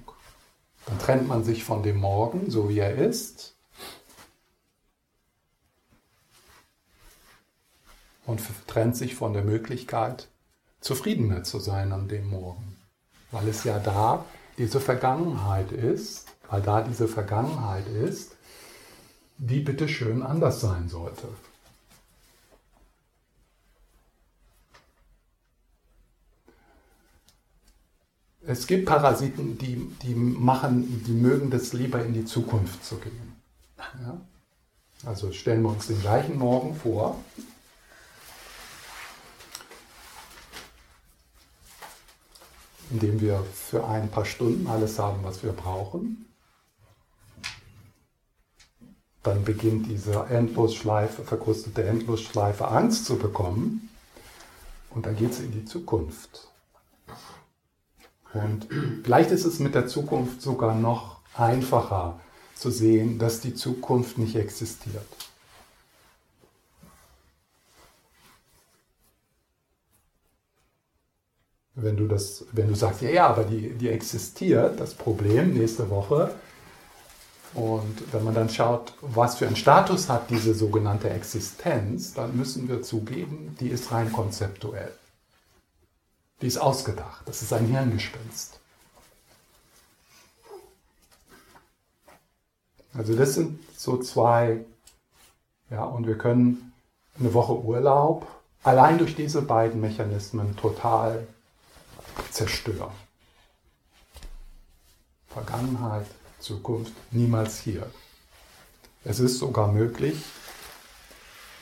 Dann trennt man sich von dem Morgen, so wie er ist. und trennt sich von der Möglichkeit, zufriedener zu sein an dem Morgen. Weil es ja da diese Vergangenheit ist, weil da diese Vergangenheit ist, die bitte schön anders sein sollte. Es gibt Parasiten, die, die machen, die mögen das lieber in die Zukunft zu gehen. Ja? Also stellen wir uns den gleichen Morgen vor. Indem wir für ein paar Stunden alles haben, was wir brauchen. Dann beginnt diese Endlosschleife, verkrustete Endlosschleife Angst zu bekommen. Und dann geht es in die Zukunft. Und vielleicht ist es mit der Zukunft sogar noch einfacher zu sehen, dass die Zukunft nicht existiert. Wenn du, das, wenn du sagst, ja, ja, aber die, die existiert, das Problem nächste Woche. Und wenn man dann schaut, was für einen Status hat diese sogenannte Existenz, dann müssen wir zugeben, die ist rein konzeptuell. Die ist ausgedacht. Das ist ein Hirngespinst. Also das sind so zwei, ja, und wir können eine Woche Urlaub allein durch diese beiden Mechanismen total zerstören. Vergangenheit, Zukunft, niemals hier. Es ist sogar möglich,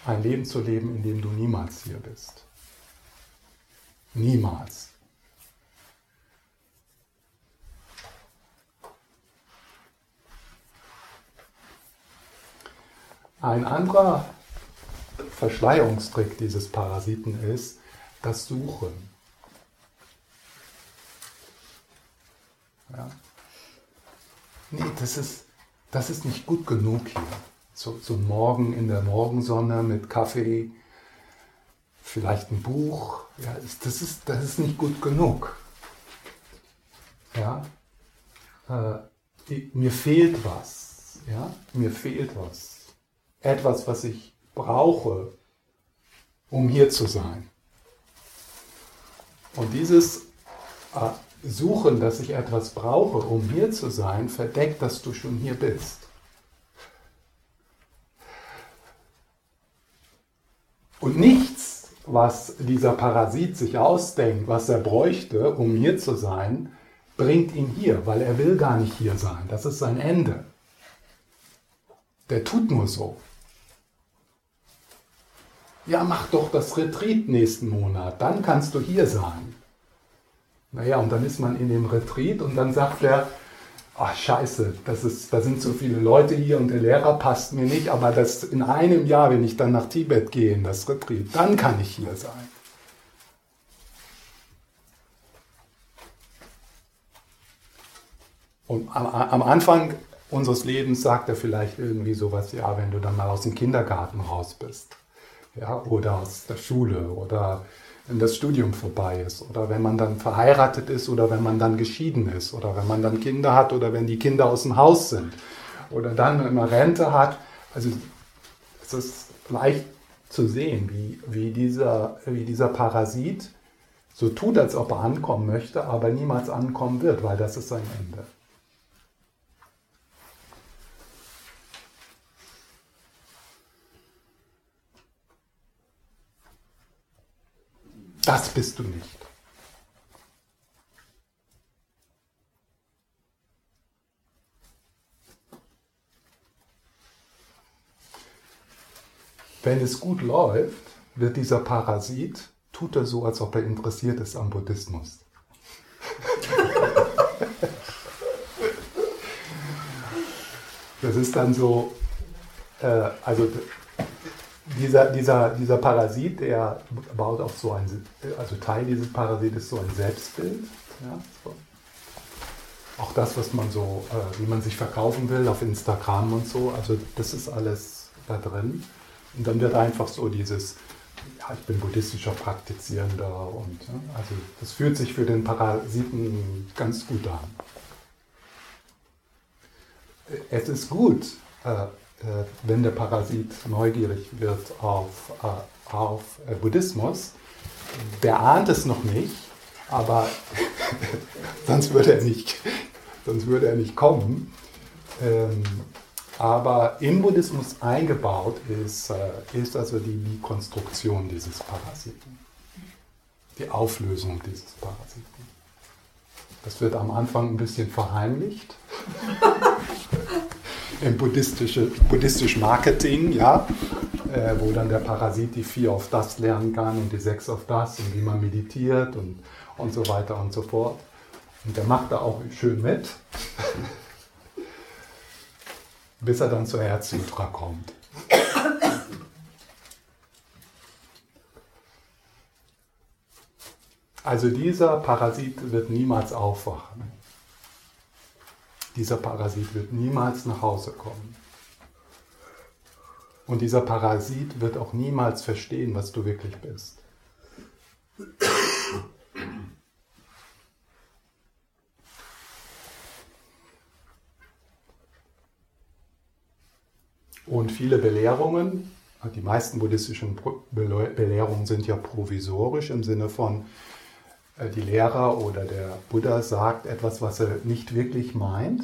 ein Leben zu leben, in dem du niemals hier bist. Niemals. Ein anderer Verschleierungstrick dieses Parasiten ist das Suchen. Ja. Nee, das ist, das ist nicht gut genug hier. So, so Morgen in der Morgensonne mit Kaffee, vielleicht ein Buch. Ja, das, ist, das ist nicht gut genug. Ja? Äh, mir fehlt was. Ja? Mir fehlt was. Etwas, was ich brauche, um hier zu sein. Und dieses Suchen, dass ich etwas brauche, um hier zu sein, verdeckt, dass du schon hier bist. Und nichts, was dieser Parasit sich ausdenkt, was er bräuchte, um hier zu sein, bringt ihn hier, weil er will gar nicht hier sein. Das ist sein Ende. Der tut nur so. Ja, mach doch das Retreat nächsten Monat, dann kannst du hier sein. Naja, und dann ist man in dem Retreat und dann sagt er, ach scheiße, das ist, da sind so viele Leute hier und der Lehrer passt mir nicht, aber das in einem Jahr, wenn ich dann nach Tibet gehe, in das Retreat, dann kann ich hier sein. Und am, am Anfang unseres Lebens sagt er vielleicht irgendwie sowas, ja, wenn du dann mal aus dem Kindergarten raus bist, ja, oder aus der Schule oder wenn das Studium vorbei ist oder wenn man dann verheiratet ist oder wenn man dann geschieden ist oder wenn man dann Kinder hat oder wenn die Kinder aus dem Haus sind oder dann eine Rente hat. Also es ist leicht zu sehen, wie, wie, dieser, wie dieser Parasit so tut, als ob er ankommen möchte, aber niemals ankommen wird, weil das ist sein Ende. Das bist du nicht. Wenn es gut läuft, wird dieser Parasit, tut er so, als ob er interessiert ist am Buddhismus. Das ist dann so, äh, also dieser, dieser, dieser Parasit, der baut auf so ein, also Teil dieses Parasit ist so ein Selbstbild. Ja, so. Auch das, was man so, äh, wie man sich verkaufen will auf Instagram und so, also das ist alles da drin. Und dann wird einfach so dieses, ja, ich bin buddhistischer Praktizierender und ja, also das fühlt sich für den Parasiten ganz gut an. Es ist gut, äh, äh, wenn der Parasit neugierig wird auf, äh, auf äh, Buddhismus. Der ahnt es noch nicht, aber sonst würde er nicht, sonst würde er nicht kommen. Ähm, aber im Buddhismus eingebaut ist, äh, ist also die Konstruktion dieses Parasiten, die Auflösung dieses Parasiten. Das wird am Anfang ein bisschen verheimlicht. Im buddhistischen buddhistisch Marketing, ja, äh, wo dann der Parasit die vier auf das lernen kann und die sechs auf das und wie man meditiert und, und so weiter und so fort. Und der macht da auch schön mit, bis er dann zur Herzsutra kommt. Also dieser Parasit wird niemals aufwachen. Dieser Parasit wird niemals nach Hause kommen. Und dieser Parasit wird auch niemals verstehen, was du wirklich bist. Und viele Belehrungen, die meisten buddhistischen Belehrungen sind ja provisorisch im Sinne von, die Lehrer oder der Buddha sagt etwas, was er nicht wirklich meint,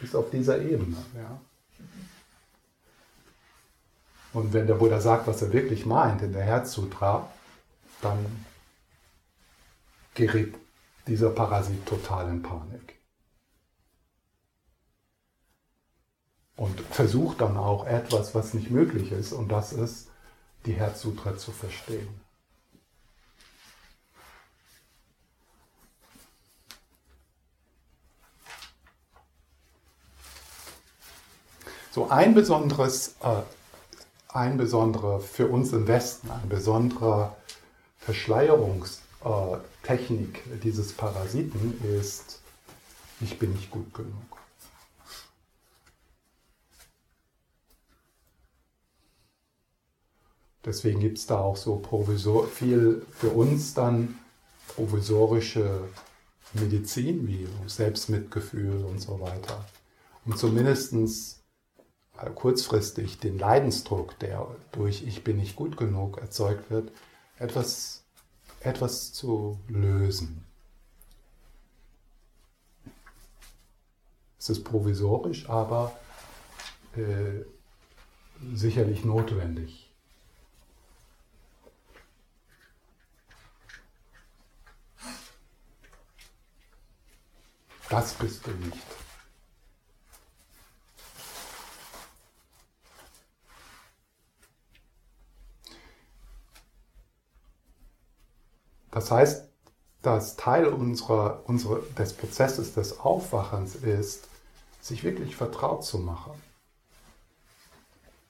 ist auf dieser Ebene. Ja. Und wenn der Buddha sagt, was er wirklich meint in der Herzsutra, dann gerät dieser Parasit total in Panik. Und versucht dann auch etwas, was nicht möglich ist, und das ist, die Herzsutra zu verstehen. So ein besonderes, äh, ein besonderer für uns im Westen, eine besondere Verschleierungstechnik dieses Parasiten ist, ich bin nicht gut genug. Deswegen gibt es da auch so provisor viel für uns dann provisorische Medizin wie Selbstmitgefühl und so weiter. Um zumindestens äh, kurzfristig den Leidensdruck, der durch ich bin nicht gut genug erzeugt wird, etwas, etwas zu lösen. Es ist provisorisch, aber äh, sicherlich notwendig. Das bist du nicht. Das heißt, dass Teil unserer, unserer, des Prozesses des Aufwachens ist, sich wirklich vertraut zu machen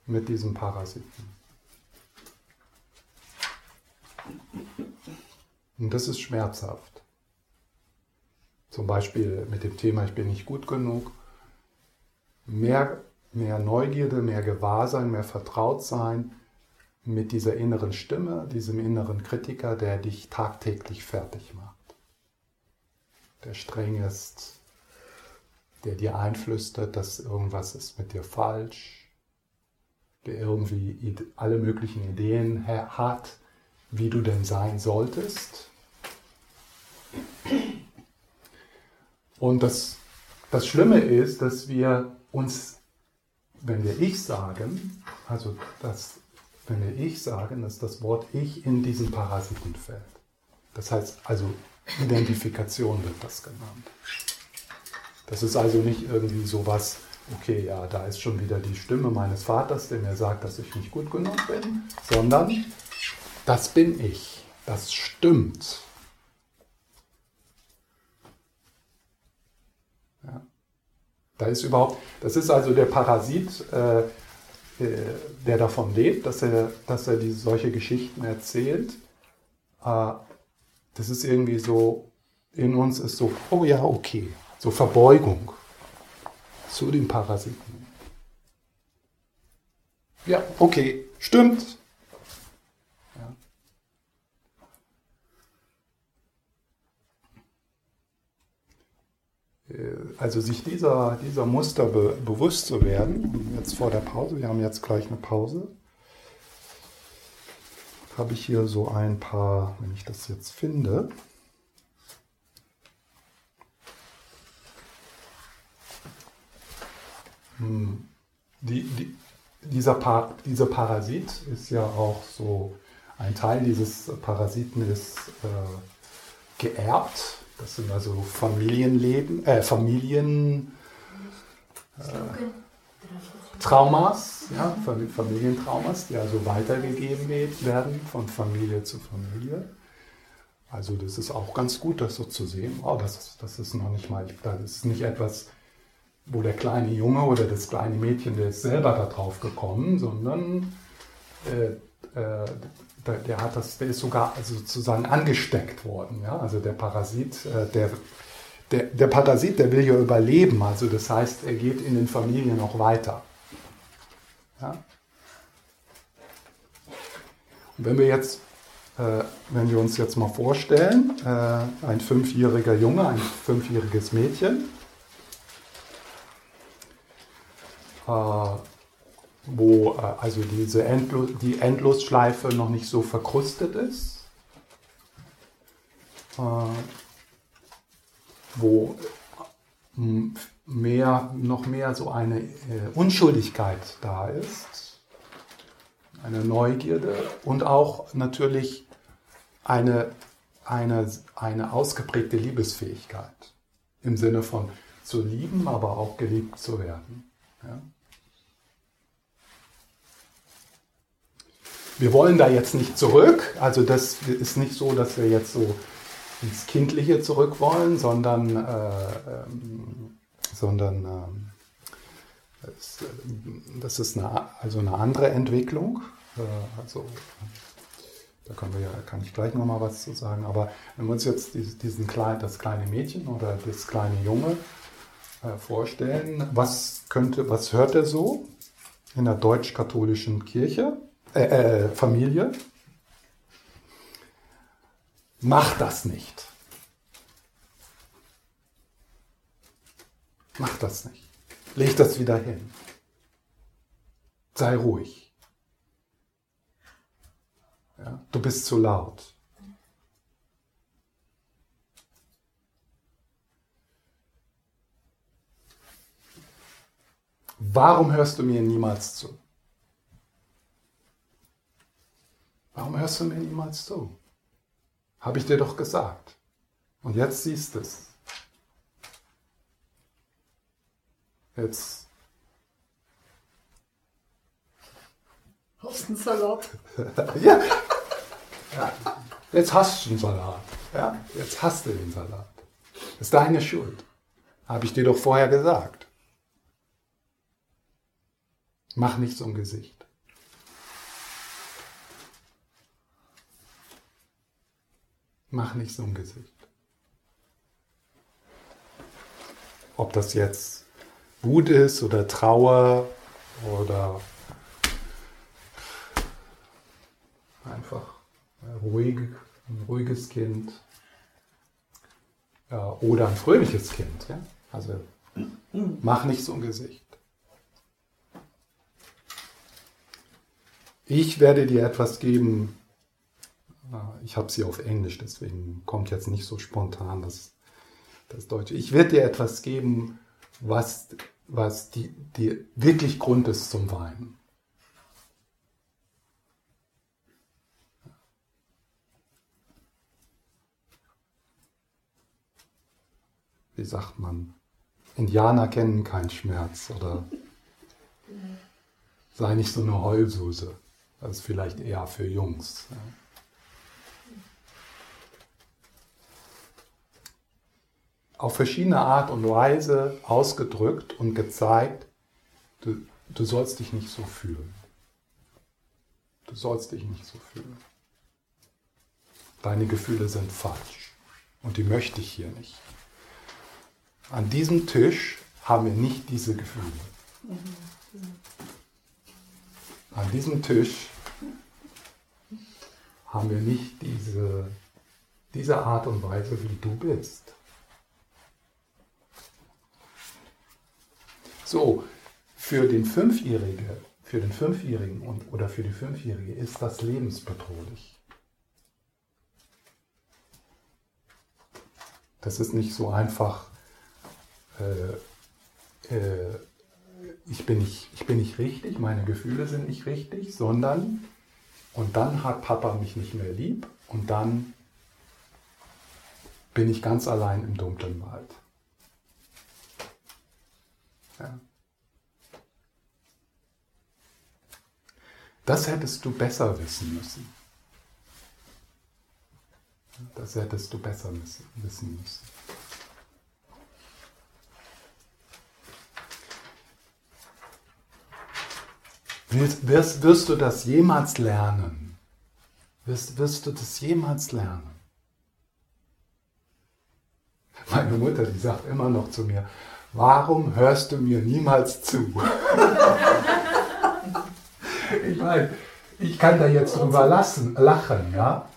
mit diesem Parasiten. Und das ist schmerzhaft. Zum Beispiel mit dem Thema, ich bin nicht gut genug. Mehr, mehr Neugierde, mehr Gewahrsein, mehr Vertrautsein mit dieser inneren Stimme, diesem inneren Kritiker, der dich tagtäglich fertig macht. Der streng ist, der dir einflüstert, dass irgendwas ist mit dir falsch, der irgendwie alle möglichen Ideen hat, wie du denn sein solltest. Und das, das Schlimme ist, dass wir uns, wenn wir Ich sagen, also das wenn wir Ich sagen, dass das Wort Ich in diesen Parasiten fällt. Das heißt also, Identifikation wird das genannt. Das ist also nicht irgendwie so was, okay, ja, da ist schon wieder die Stimme meines Vaters, der mir sagt, dass ich nicht gut genug bin, sondern das bin ich, das stimmt. Ja. Da ist überhaupt, das ist also der Parasit, äh, der davon lebt, dass er, dass er diese, solche Geschichten erzählt. Äh, das ist irgendwie so, in uns ist so, oh ja, okay, so Verbeugung zu den Parasiten. Ja, okay, stimmt. Also sich dieser, dieser Muster be bewusst zu werden, jetzt vor der Pause, wir haben jetzt gleich eine Pause, habe ich hier so ein paar, wenn ich das jetzt finde. Hm, die, die, dieser, pa dieser Parasit ist ja auch so, ein Teil dieses Parasiten ist äh, geerbt. Das sind also Familienleben, äh, Familien. Äh, Traumas, ja, Familientraumas, die also weitergegeben werden von Familie zu Familie. Also das ist auch ganz gut, das so zu sehen. Oh, das, das ist noch nicht mal, das ist nicht etwas, wo der kleine Junge oder das kleine Mädchen, der ist selber da drauf gekommen, sondern äh, äh, der, der, hat das, der ist sogar also sozusagen angesteckt worden. Ja? Also der Parasit, äh, der, der, der Parasit, der will ja überleben. Also das heißt, er geht in den Familien auch weiter. Ja? Und wenn wir jetzt, äh, wenn wir uns jetzt mal vorstellen, äh, ein fünfjähriger Junge, ein fünfjähriges Mädchen, wo äh, also diese Endlos die Endlosschleife noch nicht so verkrustet ist, äh, wo mehr, noch mehr so eine äh, Unschuldigkeit da ist, eine Neugierde und auch natürlich eine, eine, eine ausgeprägte Liebesfähigkeit im Sinne von zu lieben, aber auch geliebt zu werden. Ja? Wir wollen da jetzt nicht zurück, also das ist nicht so, dass wir jetzt so ins Kindliche zurück wollen, sondern äh, ähm, sondern ähm, das, das, ist eine, also eine andere Entwicklung. Äh, also da können wir ja, kann ich gleich nochmal was zu sagen. Aber wenn wir uns jetzt diesen kleinen, das kleine Mädchen oder das kleine Junge äh, vorstellen, was könnte, was hört er so in der deutsch-katholischen Kirche, äh, äh, Familie? Mach das nicht. Mach das nicht. Leg das wieder hin. Sei ruhig. Ja, du bist zu laut. Warum hörst du mir niemals zu? Warum hörst du mir niemals zu? Habe ich dir doch gesagt. Und jetzt siehst du es. Jetzt. Hast du einen Salat? ja. ja. Jetzt hast du einen Salat. Ja? Jetzt hast du den Salat. Das ist deine Schuld. Habe ich dir doch vorher gesagt. Mach nichts um Gesicht. Mach nichts um Gesicht. Ob das jetzt Wut ist oder Trauer oder einfach ruhig, ein ruhiges Kind oder ein fröhliches Kind. Ja? Also mach nicht so ein Gesicht. Ich werde dir etwas geben. Ich habe sie auf Englisch, deswegen kommt jetzt nicht so spontan das, das Deutsche. Ich werde dir etwas geben, was was die, die wirklich Grund ist zum Weinen. Wie sagt man? Indianer kennen keinen Schmerz oder sei nicht so eine Heulsuse. Das ist vielleicht eher für Jungs. Ja. Auf verschiedene Art und Weise ausgedrückt und gezeigt, du, du sollst dich nicht so fühlen. Du sollst dich nicht so fühlen. Deine Gefühle sind falsch und die möchte ich hier nicht. An diesem Tisch haben wir nicht diese Gefühle. An diesem Tisch haben wir nicht diese, diese Art und Weise, wie du bist. So, für den Fünfjährigen für den Fünfjährigen und, oder für die Fünfjährige ist das lebensbedrohlich. Das ist nicht so einfach, äh, äh, ich, bin nicht, ich bin nicht richtig, meine Gefühle sind nicht richtig, sondern und dann hat Papa mich nicht mehr lieb und dann bin ich ganz allein im dunklen Wald. Ja. Das hättest du besser wissen müssen. Das hättest du besser wissen müssen. Wirst, wirst du das jemals lernen? Wirst, wirst du das jemals lernen? Meine Mutter, die sagt immer noch zu mir, warum hörst du mir niemals zu? ich meine, ich kann da jetzt drüber lassen, lachen, ja,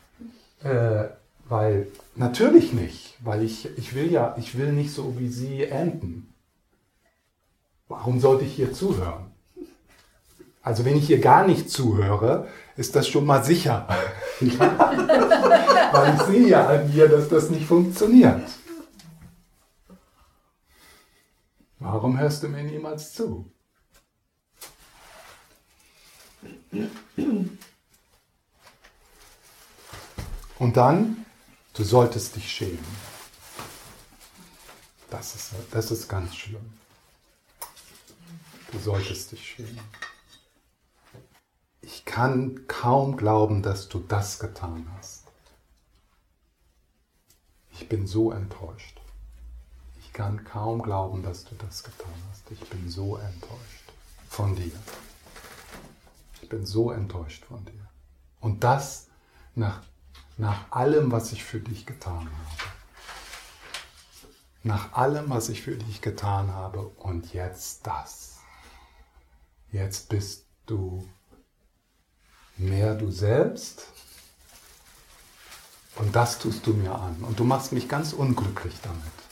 äh, weil natürlich nicht, weil ich, ich will ja, ich will nicht so wie sie enden. Warum sollte ich ihr zuhören? Also wenn ich ihr gar nicht zuhöre, ist das schon mal sicher. weil ich sehe ja an mir, dass das nicht funktioniert. Warum hörst du mir niemals zu? Und dann, du solltest dich schämen. Das ist, das ist ganz schlimm. Du solltest dich schämen. Ich kann kaum glauben, dass du das getan hast. Ich bin so enttäuscht. Ich kann kaum glauben, dass du das getan hast. Ich bin so enttäuscht von dir. Ich bin so enttäuscht von dir. Und das nach, nach allem, was ich für dich getan habe. Nach allem, was ich für dich getan habe. Und jetzt das. Jetzt bist du mehr du selbst. Und das tust du mir an. Und du machst mich ganz unglücklich damit.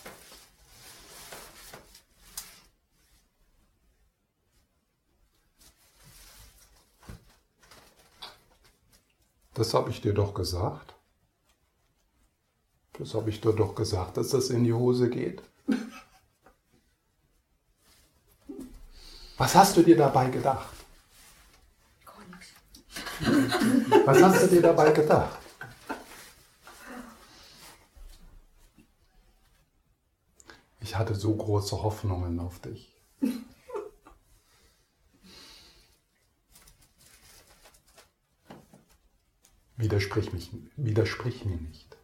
Das habe ich dir doch gesagt. Das habe ich dir doch gesagt, dass das in die Hose geht. Was hast du dir dabei gedacht? Was hast du dir dabei gedacht? Ich hatte so große Hoffnungen auf dich. Widersprich, mich, widersprich mir nicht.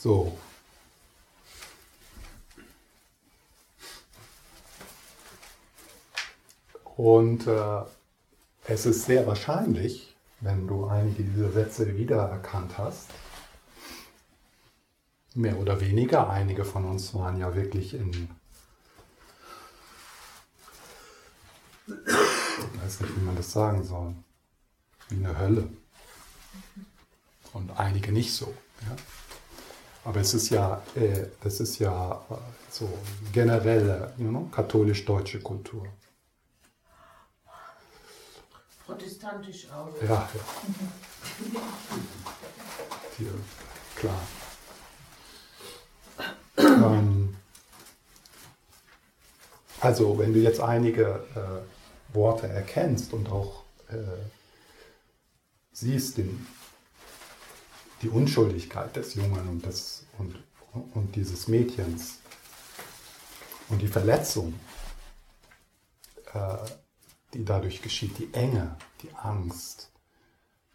So. Und äh, es ist sehr wahrscheinlich, wenn du einige dieser Sätze wiedererkannt hast, mehr oder weniger, einige von uns waren ja wirklich in Ich weiß nicht, wie man das sagen soll. Wie eine Hölle. Und einige nicht so. Ja? Aber es ist ja, äh, das ist ja äh, so generelle you know, katholisch-deutsche Kultur. Protestantisch auch. Ja, ja. Hier, klar. ähm, also, wenn du jetzt einige äh, Worte erkennst und auch äh, siehst den, die Unschuldigkeit des Jungen und, des, und, und dieses Mädchens und die Verletzung, äh, die dadurch geschieht, die Enge, die Angst,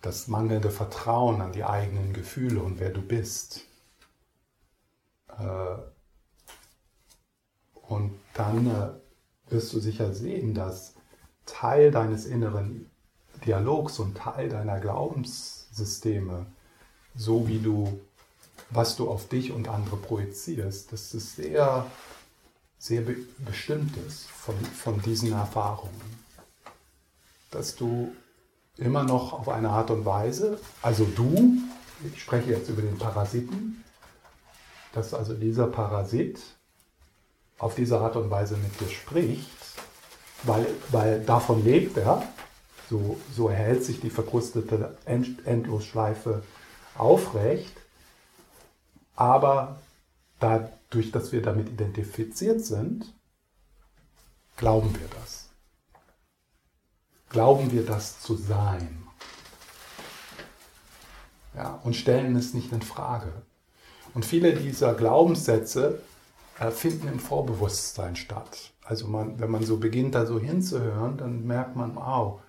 das mangelnde Vertrauen an die eigenen Gefühle und wer du bist. Äh, und dann äh, wirst du sicher sehen, dass Teil deines inneren Dialogs und Teil deiner Glaubenssysteme, so wie du, was du auf dich und andere projizierst, dass es sehr, sehr be bestimmt ist von, von diesen Erfahrungen. Dass du immer noch auf eine Art und Weise, also du, ich spreche jetzt über den Parasiten, dass also dieser Parasit auf diese Art und Weise mit dir spricht, weil, weil davon lebt er, so, so erhält sich die verkrustete Endlosschleife aufrecht, aber dadurch, dass wir damit identifiziert sind, glauben wir das. Glauben wir das zu sein. Ja, und stellen es nicht in Frage. Und viele dieser Glaubenssätze äh, finden im Vorbewusstsein statt. Also man, wenn man so beginnt, da so hinzuhören, dann merkt man, wow,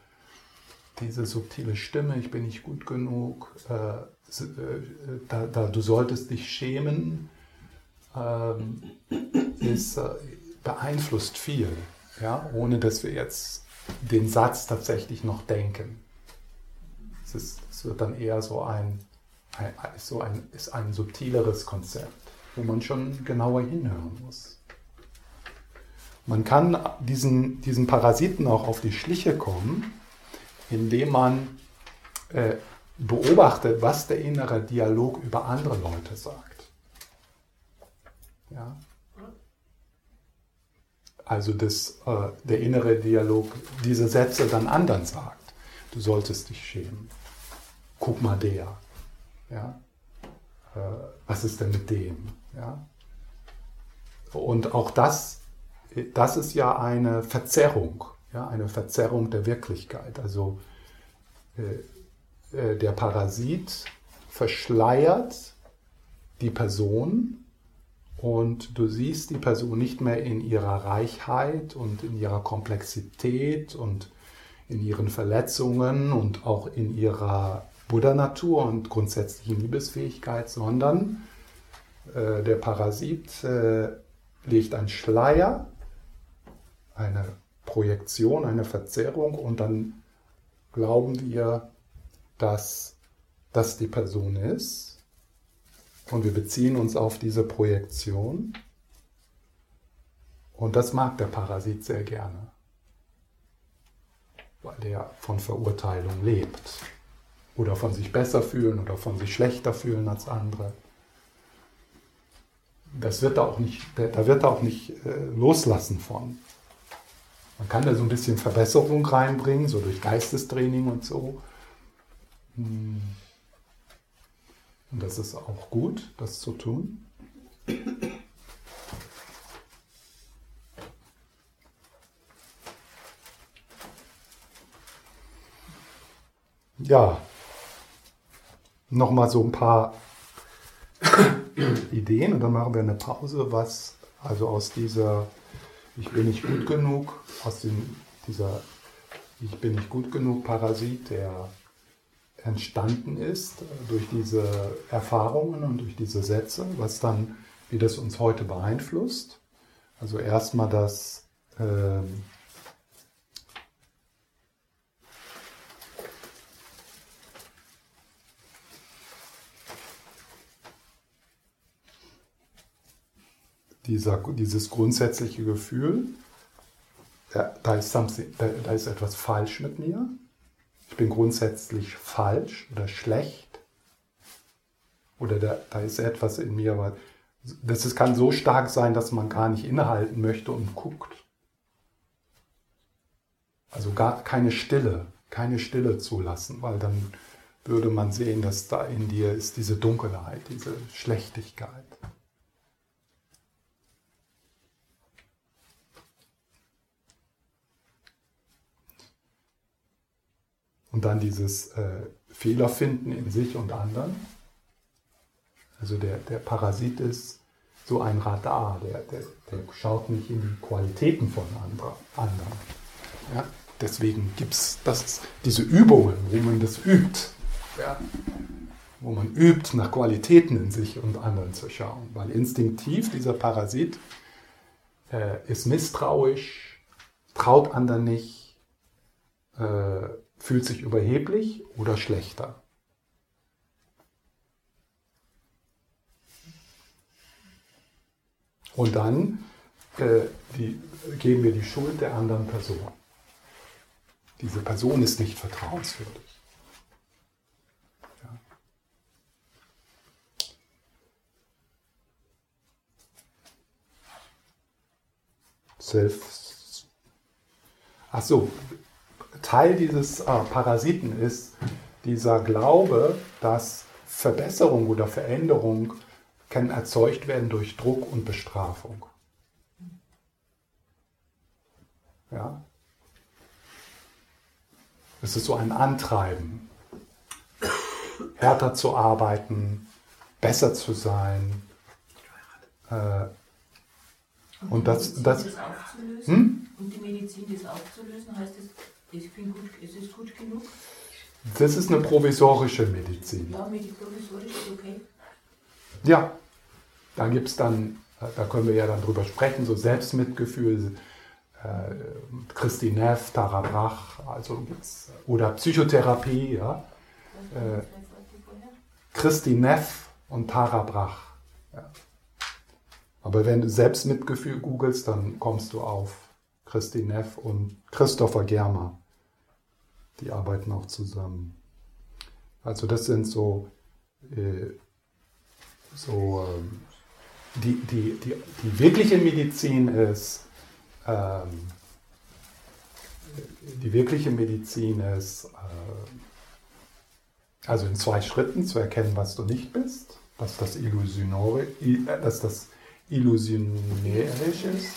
diese subtile Stimme, ich bin nicht gut genug, äh, äh, da, da, du solltest dich schämen, ähm, ist, äh, beeinflusst viel, ja, ohne dass wir jetzt den Satz tatsächlich noch denken. Es, ist, es wird dann eher so ein, ein, so ein, ist ein subtileres Konzept, wo man schon genauer hinhören muss. Man kann diesen, diesen Parasiten auch auf die Schliche kommen, indem man äh, beobachtet, was der innere Dialog über andere Leute sagt. Ja? Also das, äh, der innere Dialog diese Sätze dann anderen sagt. Du solltest dich schämen. Guck mal der. Ja? Äh, was ist denn mit dem? Ja? Und auch das, das ist ja eine Verzerrung, ja? eine Verzerrung der Wirklichkeit. Also äh, äh, der Parasit verschleiert die Person und du siehst die Person nicht mehr in ihrer Reichheit und in ihrer Komplexität und in ihren Verletzungen und auch in ihrer Buddha-Natur und grundsätzlichen Liebesfähigkeit, sondern äh, der Parasit äh, legt einen Schleier, eine Projektion, eine Verzerrung und dann glauben wir, dass das die Person ist und wir beziehen uns auf diese Projektion und das mag der Parasit sehr gerne, weil der von Verurteilung lebt oder von sich besser fühlen oder von sich schlechter fühlen als andere. Das wird er auch nicht, da wird er auch nicht äh, loslassen von. Man kann da so ein bisschen Verbesserung reinbringen, so durch Geistestraining und so. Hm. Und das ist auch gut, das zu tun. Ja, nochmal so ein paar Ideen und dann machen wir eine Pause, was also aus dieser Ich bin nicht gut genug, aus dem, dieser Ich bin nicht gut genug Parasit, der entstanden ist durch diese Erfahrungen und durch diese Sätze, was dann, wie das uns heute beeinflusst. Also erstmal das äh, dieser, dieses grundsätzliche Gefühl, da, da, ist da, da ist etwas falsch mit mir, ich bin grundsätzlich falsch oder schlecht oder da, da ist etwas in mir, aber das ist, kann so stark sein, dass man gar nicht innehalten möchte und guckt. Also gar keine Stille, keine Stille zulassen, weil dann würde man sehen, dass da in dir ist diese Dunkelheit, diese Schlechtigkeit. Und dann dieses äh, Fehler finden in sich und anderen. Also der, der Parasit ist so ein Radar, der, der, der schaut nicht in die Qualitäten von anderen. Ja? Deswegen gibt es diese Übungen, wo man das übt. Ja? Wo man übt, nach Qualitäten in sich und anderen zu schauen. Weil instinktiv dieser Parasit äh, ist misstrauisch, traut anderen nicht, äh, fühlt sich überheblich oder schlechter. Und dann äh, die, geben wir die Schuld der anderen Person. Diese Person ist nicht vertrauenswürdig. Ja. Self. Ach so, Teil dieses äh, Parasiten ist dieser Glaube, dass Verbesserung oder Veränderung kann erzeugt werden durch Druck und Bestrafung. Ja? Es ist so ein Antreiben, härter zu arbeiten, besser zu sein. Äh, und, das, das, das? Hm? Und die Medizin, das aufzulösen, heißt es, ich bin gut, es ist gut genug? das ist eine provisorische Medizin. Ja, provisorisch ist okay. Ja, da gibt es dann, da können wir ja dann drüber sprechen, so Selbstmitgefühl, äh, Christi Neff, Tara Brach, also gibt's, oder Psychotherapie, ja. Äh, Christi Neff und Tara Brach. Ja. Aber wenn du Selbstmitgefühl googelst, dann kommst du auf Christi Neff und Christopher Germer. Die arbeiten auch zusammen. Also das sind so, äh, so ähm, die, die, die, die wirkliche Medizin ist, ähm, die wirkliche Medizin ist, äh, also in zwei Schritten zu erkennen, was du nicht bist, dass das, Illusionori, i- äh, dass das illusionärisch ist,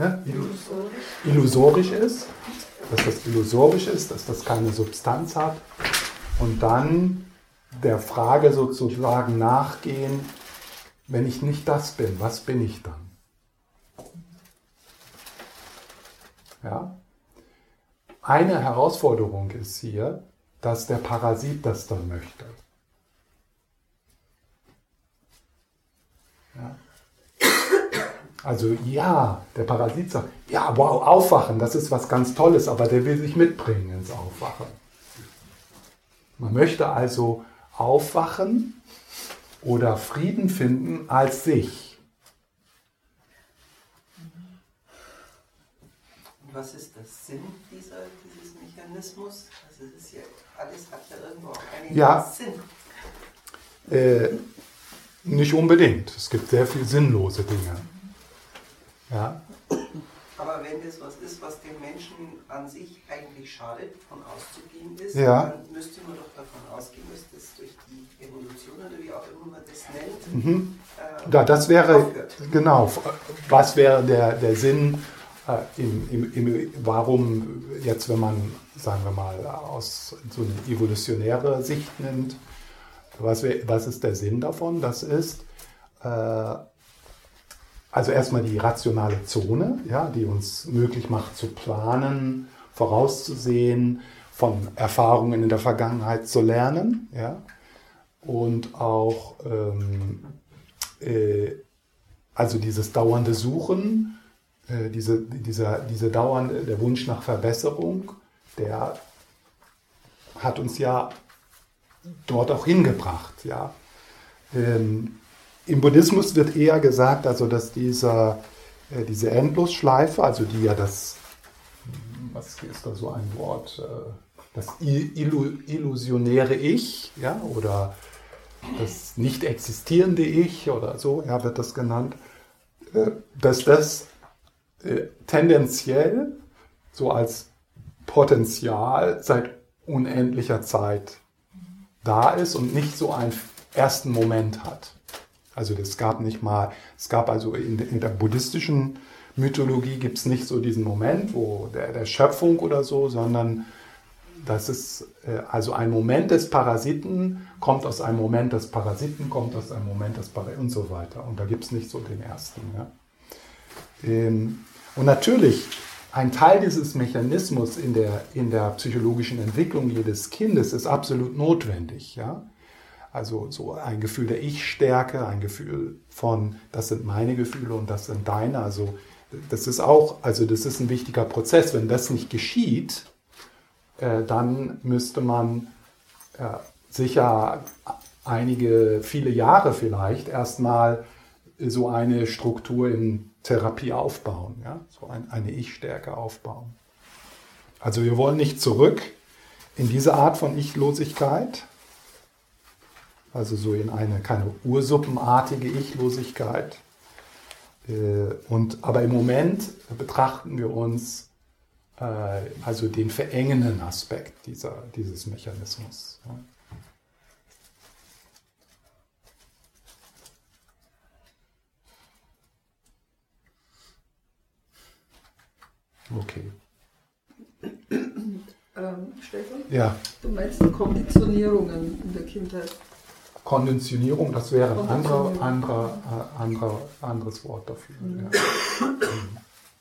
ne? Illu- illusorisch ist, dass das illusorisch ist, dass das keine Substanz hat und dann der Frage sozusagen nachgehen, wenn ich nicht das bin, was bin ich dann? Ja? Eine Herausforderung ist hier, dass der Parasit das dann möchte. Ja? Also ja, der Parasit sagt, ja, wow, aufwachen, das ist was ganz Tolles, aber der will sich mitbringen ins Aufwachen. Man möchte also aufwachen oder Frieden finden als sich. Und was ist der Sinn dieser, dieses Mechanismus? Also es ist ja, alles hat ja irgendwo auch einen Ja. Sinn. Äh, nicht unbedingt. Es gibt sehr viel sinnlose Dinge. Ja, Aber wenn das was ist, was dem Menschen an sich eigentlich schadet, von auszugehen ist, Ja. dann müsste man doch davon ausgehen, dass das durch die Evolution oder wie auch immer man das nennt, äh, ja das wäre, aufhört. genau, was wäre der, der Sinn, äh, im, im, im, warum jetzt, wenn man, sagen wir mal, aus so eine evolutionäre Sicht nimmt, was, wär, was ist der Sinn davon? Das ist, äh, also erstmal die rationale Zone, ja, die uns möglich macht zu planen, vorauszusehen, von Erfahrungen in der Vergangenheit zu lernen, ja, und auch ähm, äh, also dieses dauernde Suchen, äh, diese, dieser, diese dauernde, der Wunsch nach Verbesserung, der hat uns ja dort auch hingebracht, ja. Ähm, Im Buddhismus wird eher gesagt, also dass dieser, äh, diese Endlosschleife, also die ja das, was ist da so ein Wort, äh, das illu, illusionäre Ich, ja, oder das nicht existierende Ich oder so, ja, wird das genannt, äh, dass das äh, tendenziell so als Potenzial seit unendlicher Zeit da ist und nicht so einen ersten Moment hat. Also es gab nicht mal, es gab also in, in der buddhistischen Mythologie gibt es nicht so diesen Moment, wo der, der Schöpfung oder so, sondern das ist äh, also ein Moment des Parasiten kommt aus einem Moment des Parasiten, kommt aus einem Moment des Parasiten und so weiter. Und da gibt es nicht so den ersten. Ja. Ähm, und natürlich, ein Teil dieses Mechanismus in der, in der psychologischen Entwicklung jedes Kindes ist absolut notwendig. Ja? Also so ein Gefühl der Ich-Stärke, ein Gefühl von, das sind meine Gefühle und das sind deine. Also das ist auch, also das ist ein wichtiger Prozess. Wenn das nicht geschieht, äh, dann müsste man äh, sicher einige, viele Jahre vielleicht erstmal so eine Struktur in Therapie aufbauen, ja? so ein, eine Ich-Stärke aufbauen. Also wir wollen nicht zurück in diese Art von Ichlosigkeit, also so in eine keine ursuppenartige Ichlosigkeit, Äh, und, aber im Moment betrachten wir uns äh, also den verengenden Aspekt dieser, dieses Mechanismus. Okay. Ähm, Stefan, Ja, du meinst Konditionierungen in der Kindheit. Konditionierung, das wäre ein anderer, anderer, äh, anderer, anderes Wort dafür. Mhm. Ja.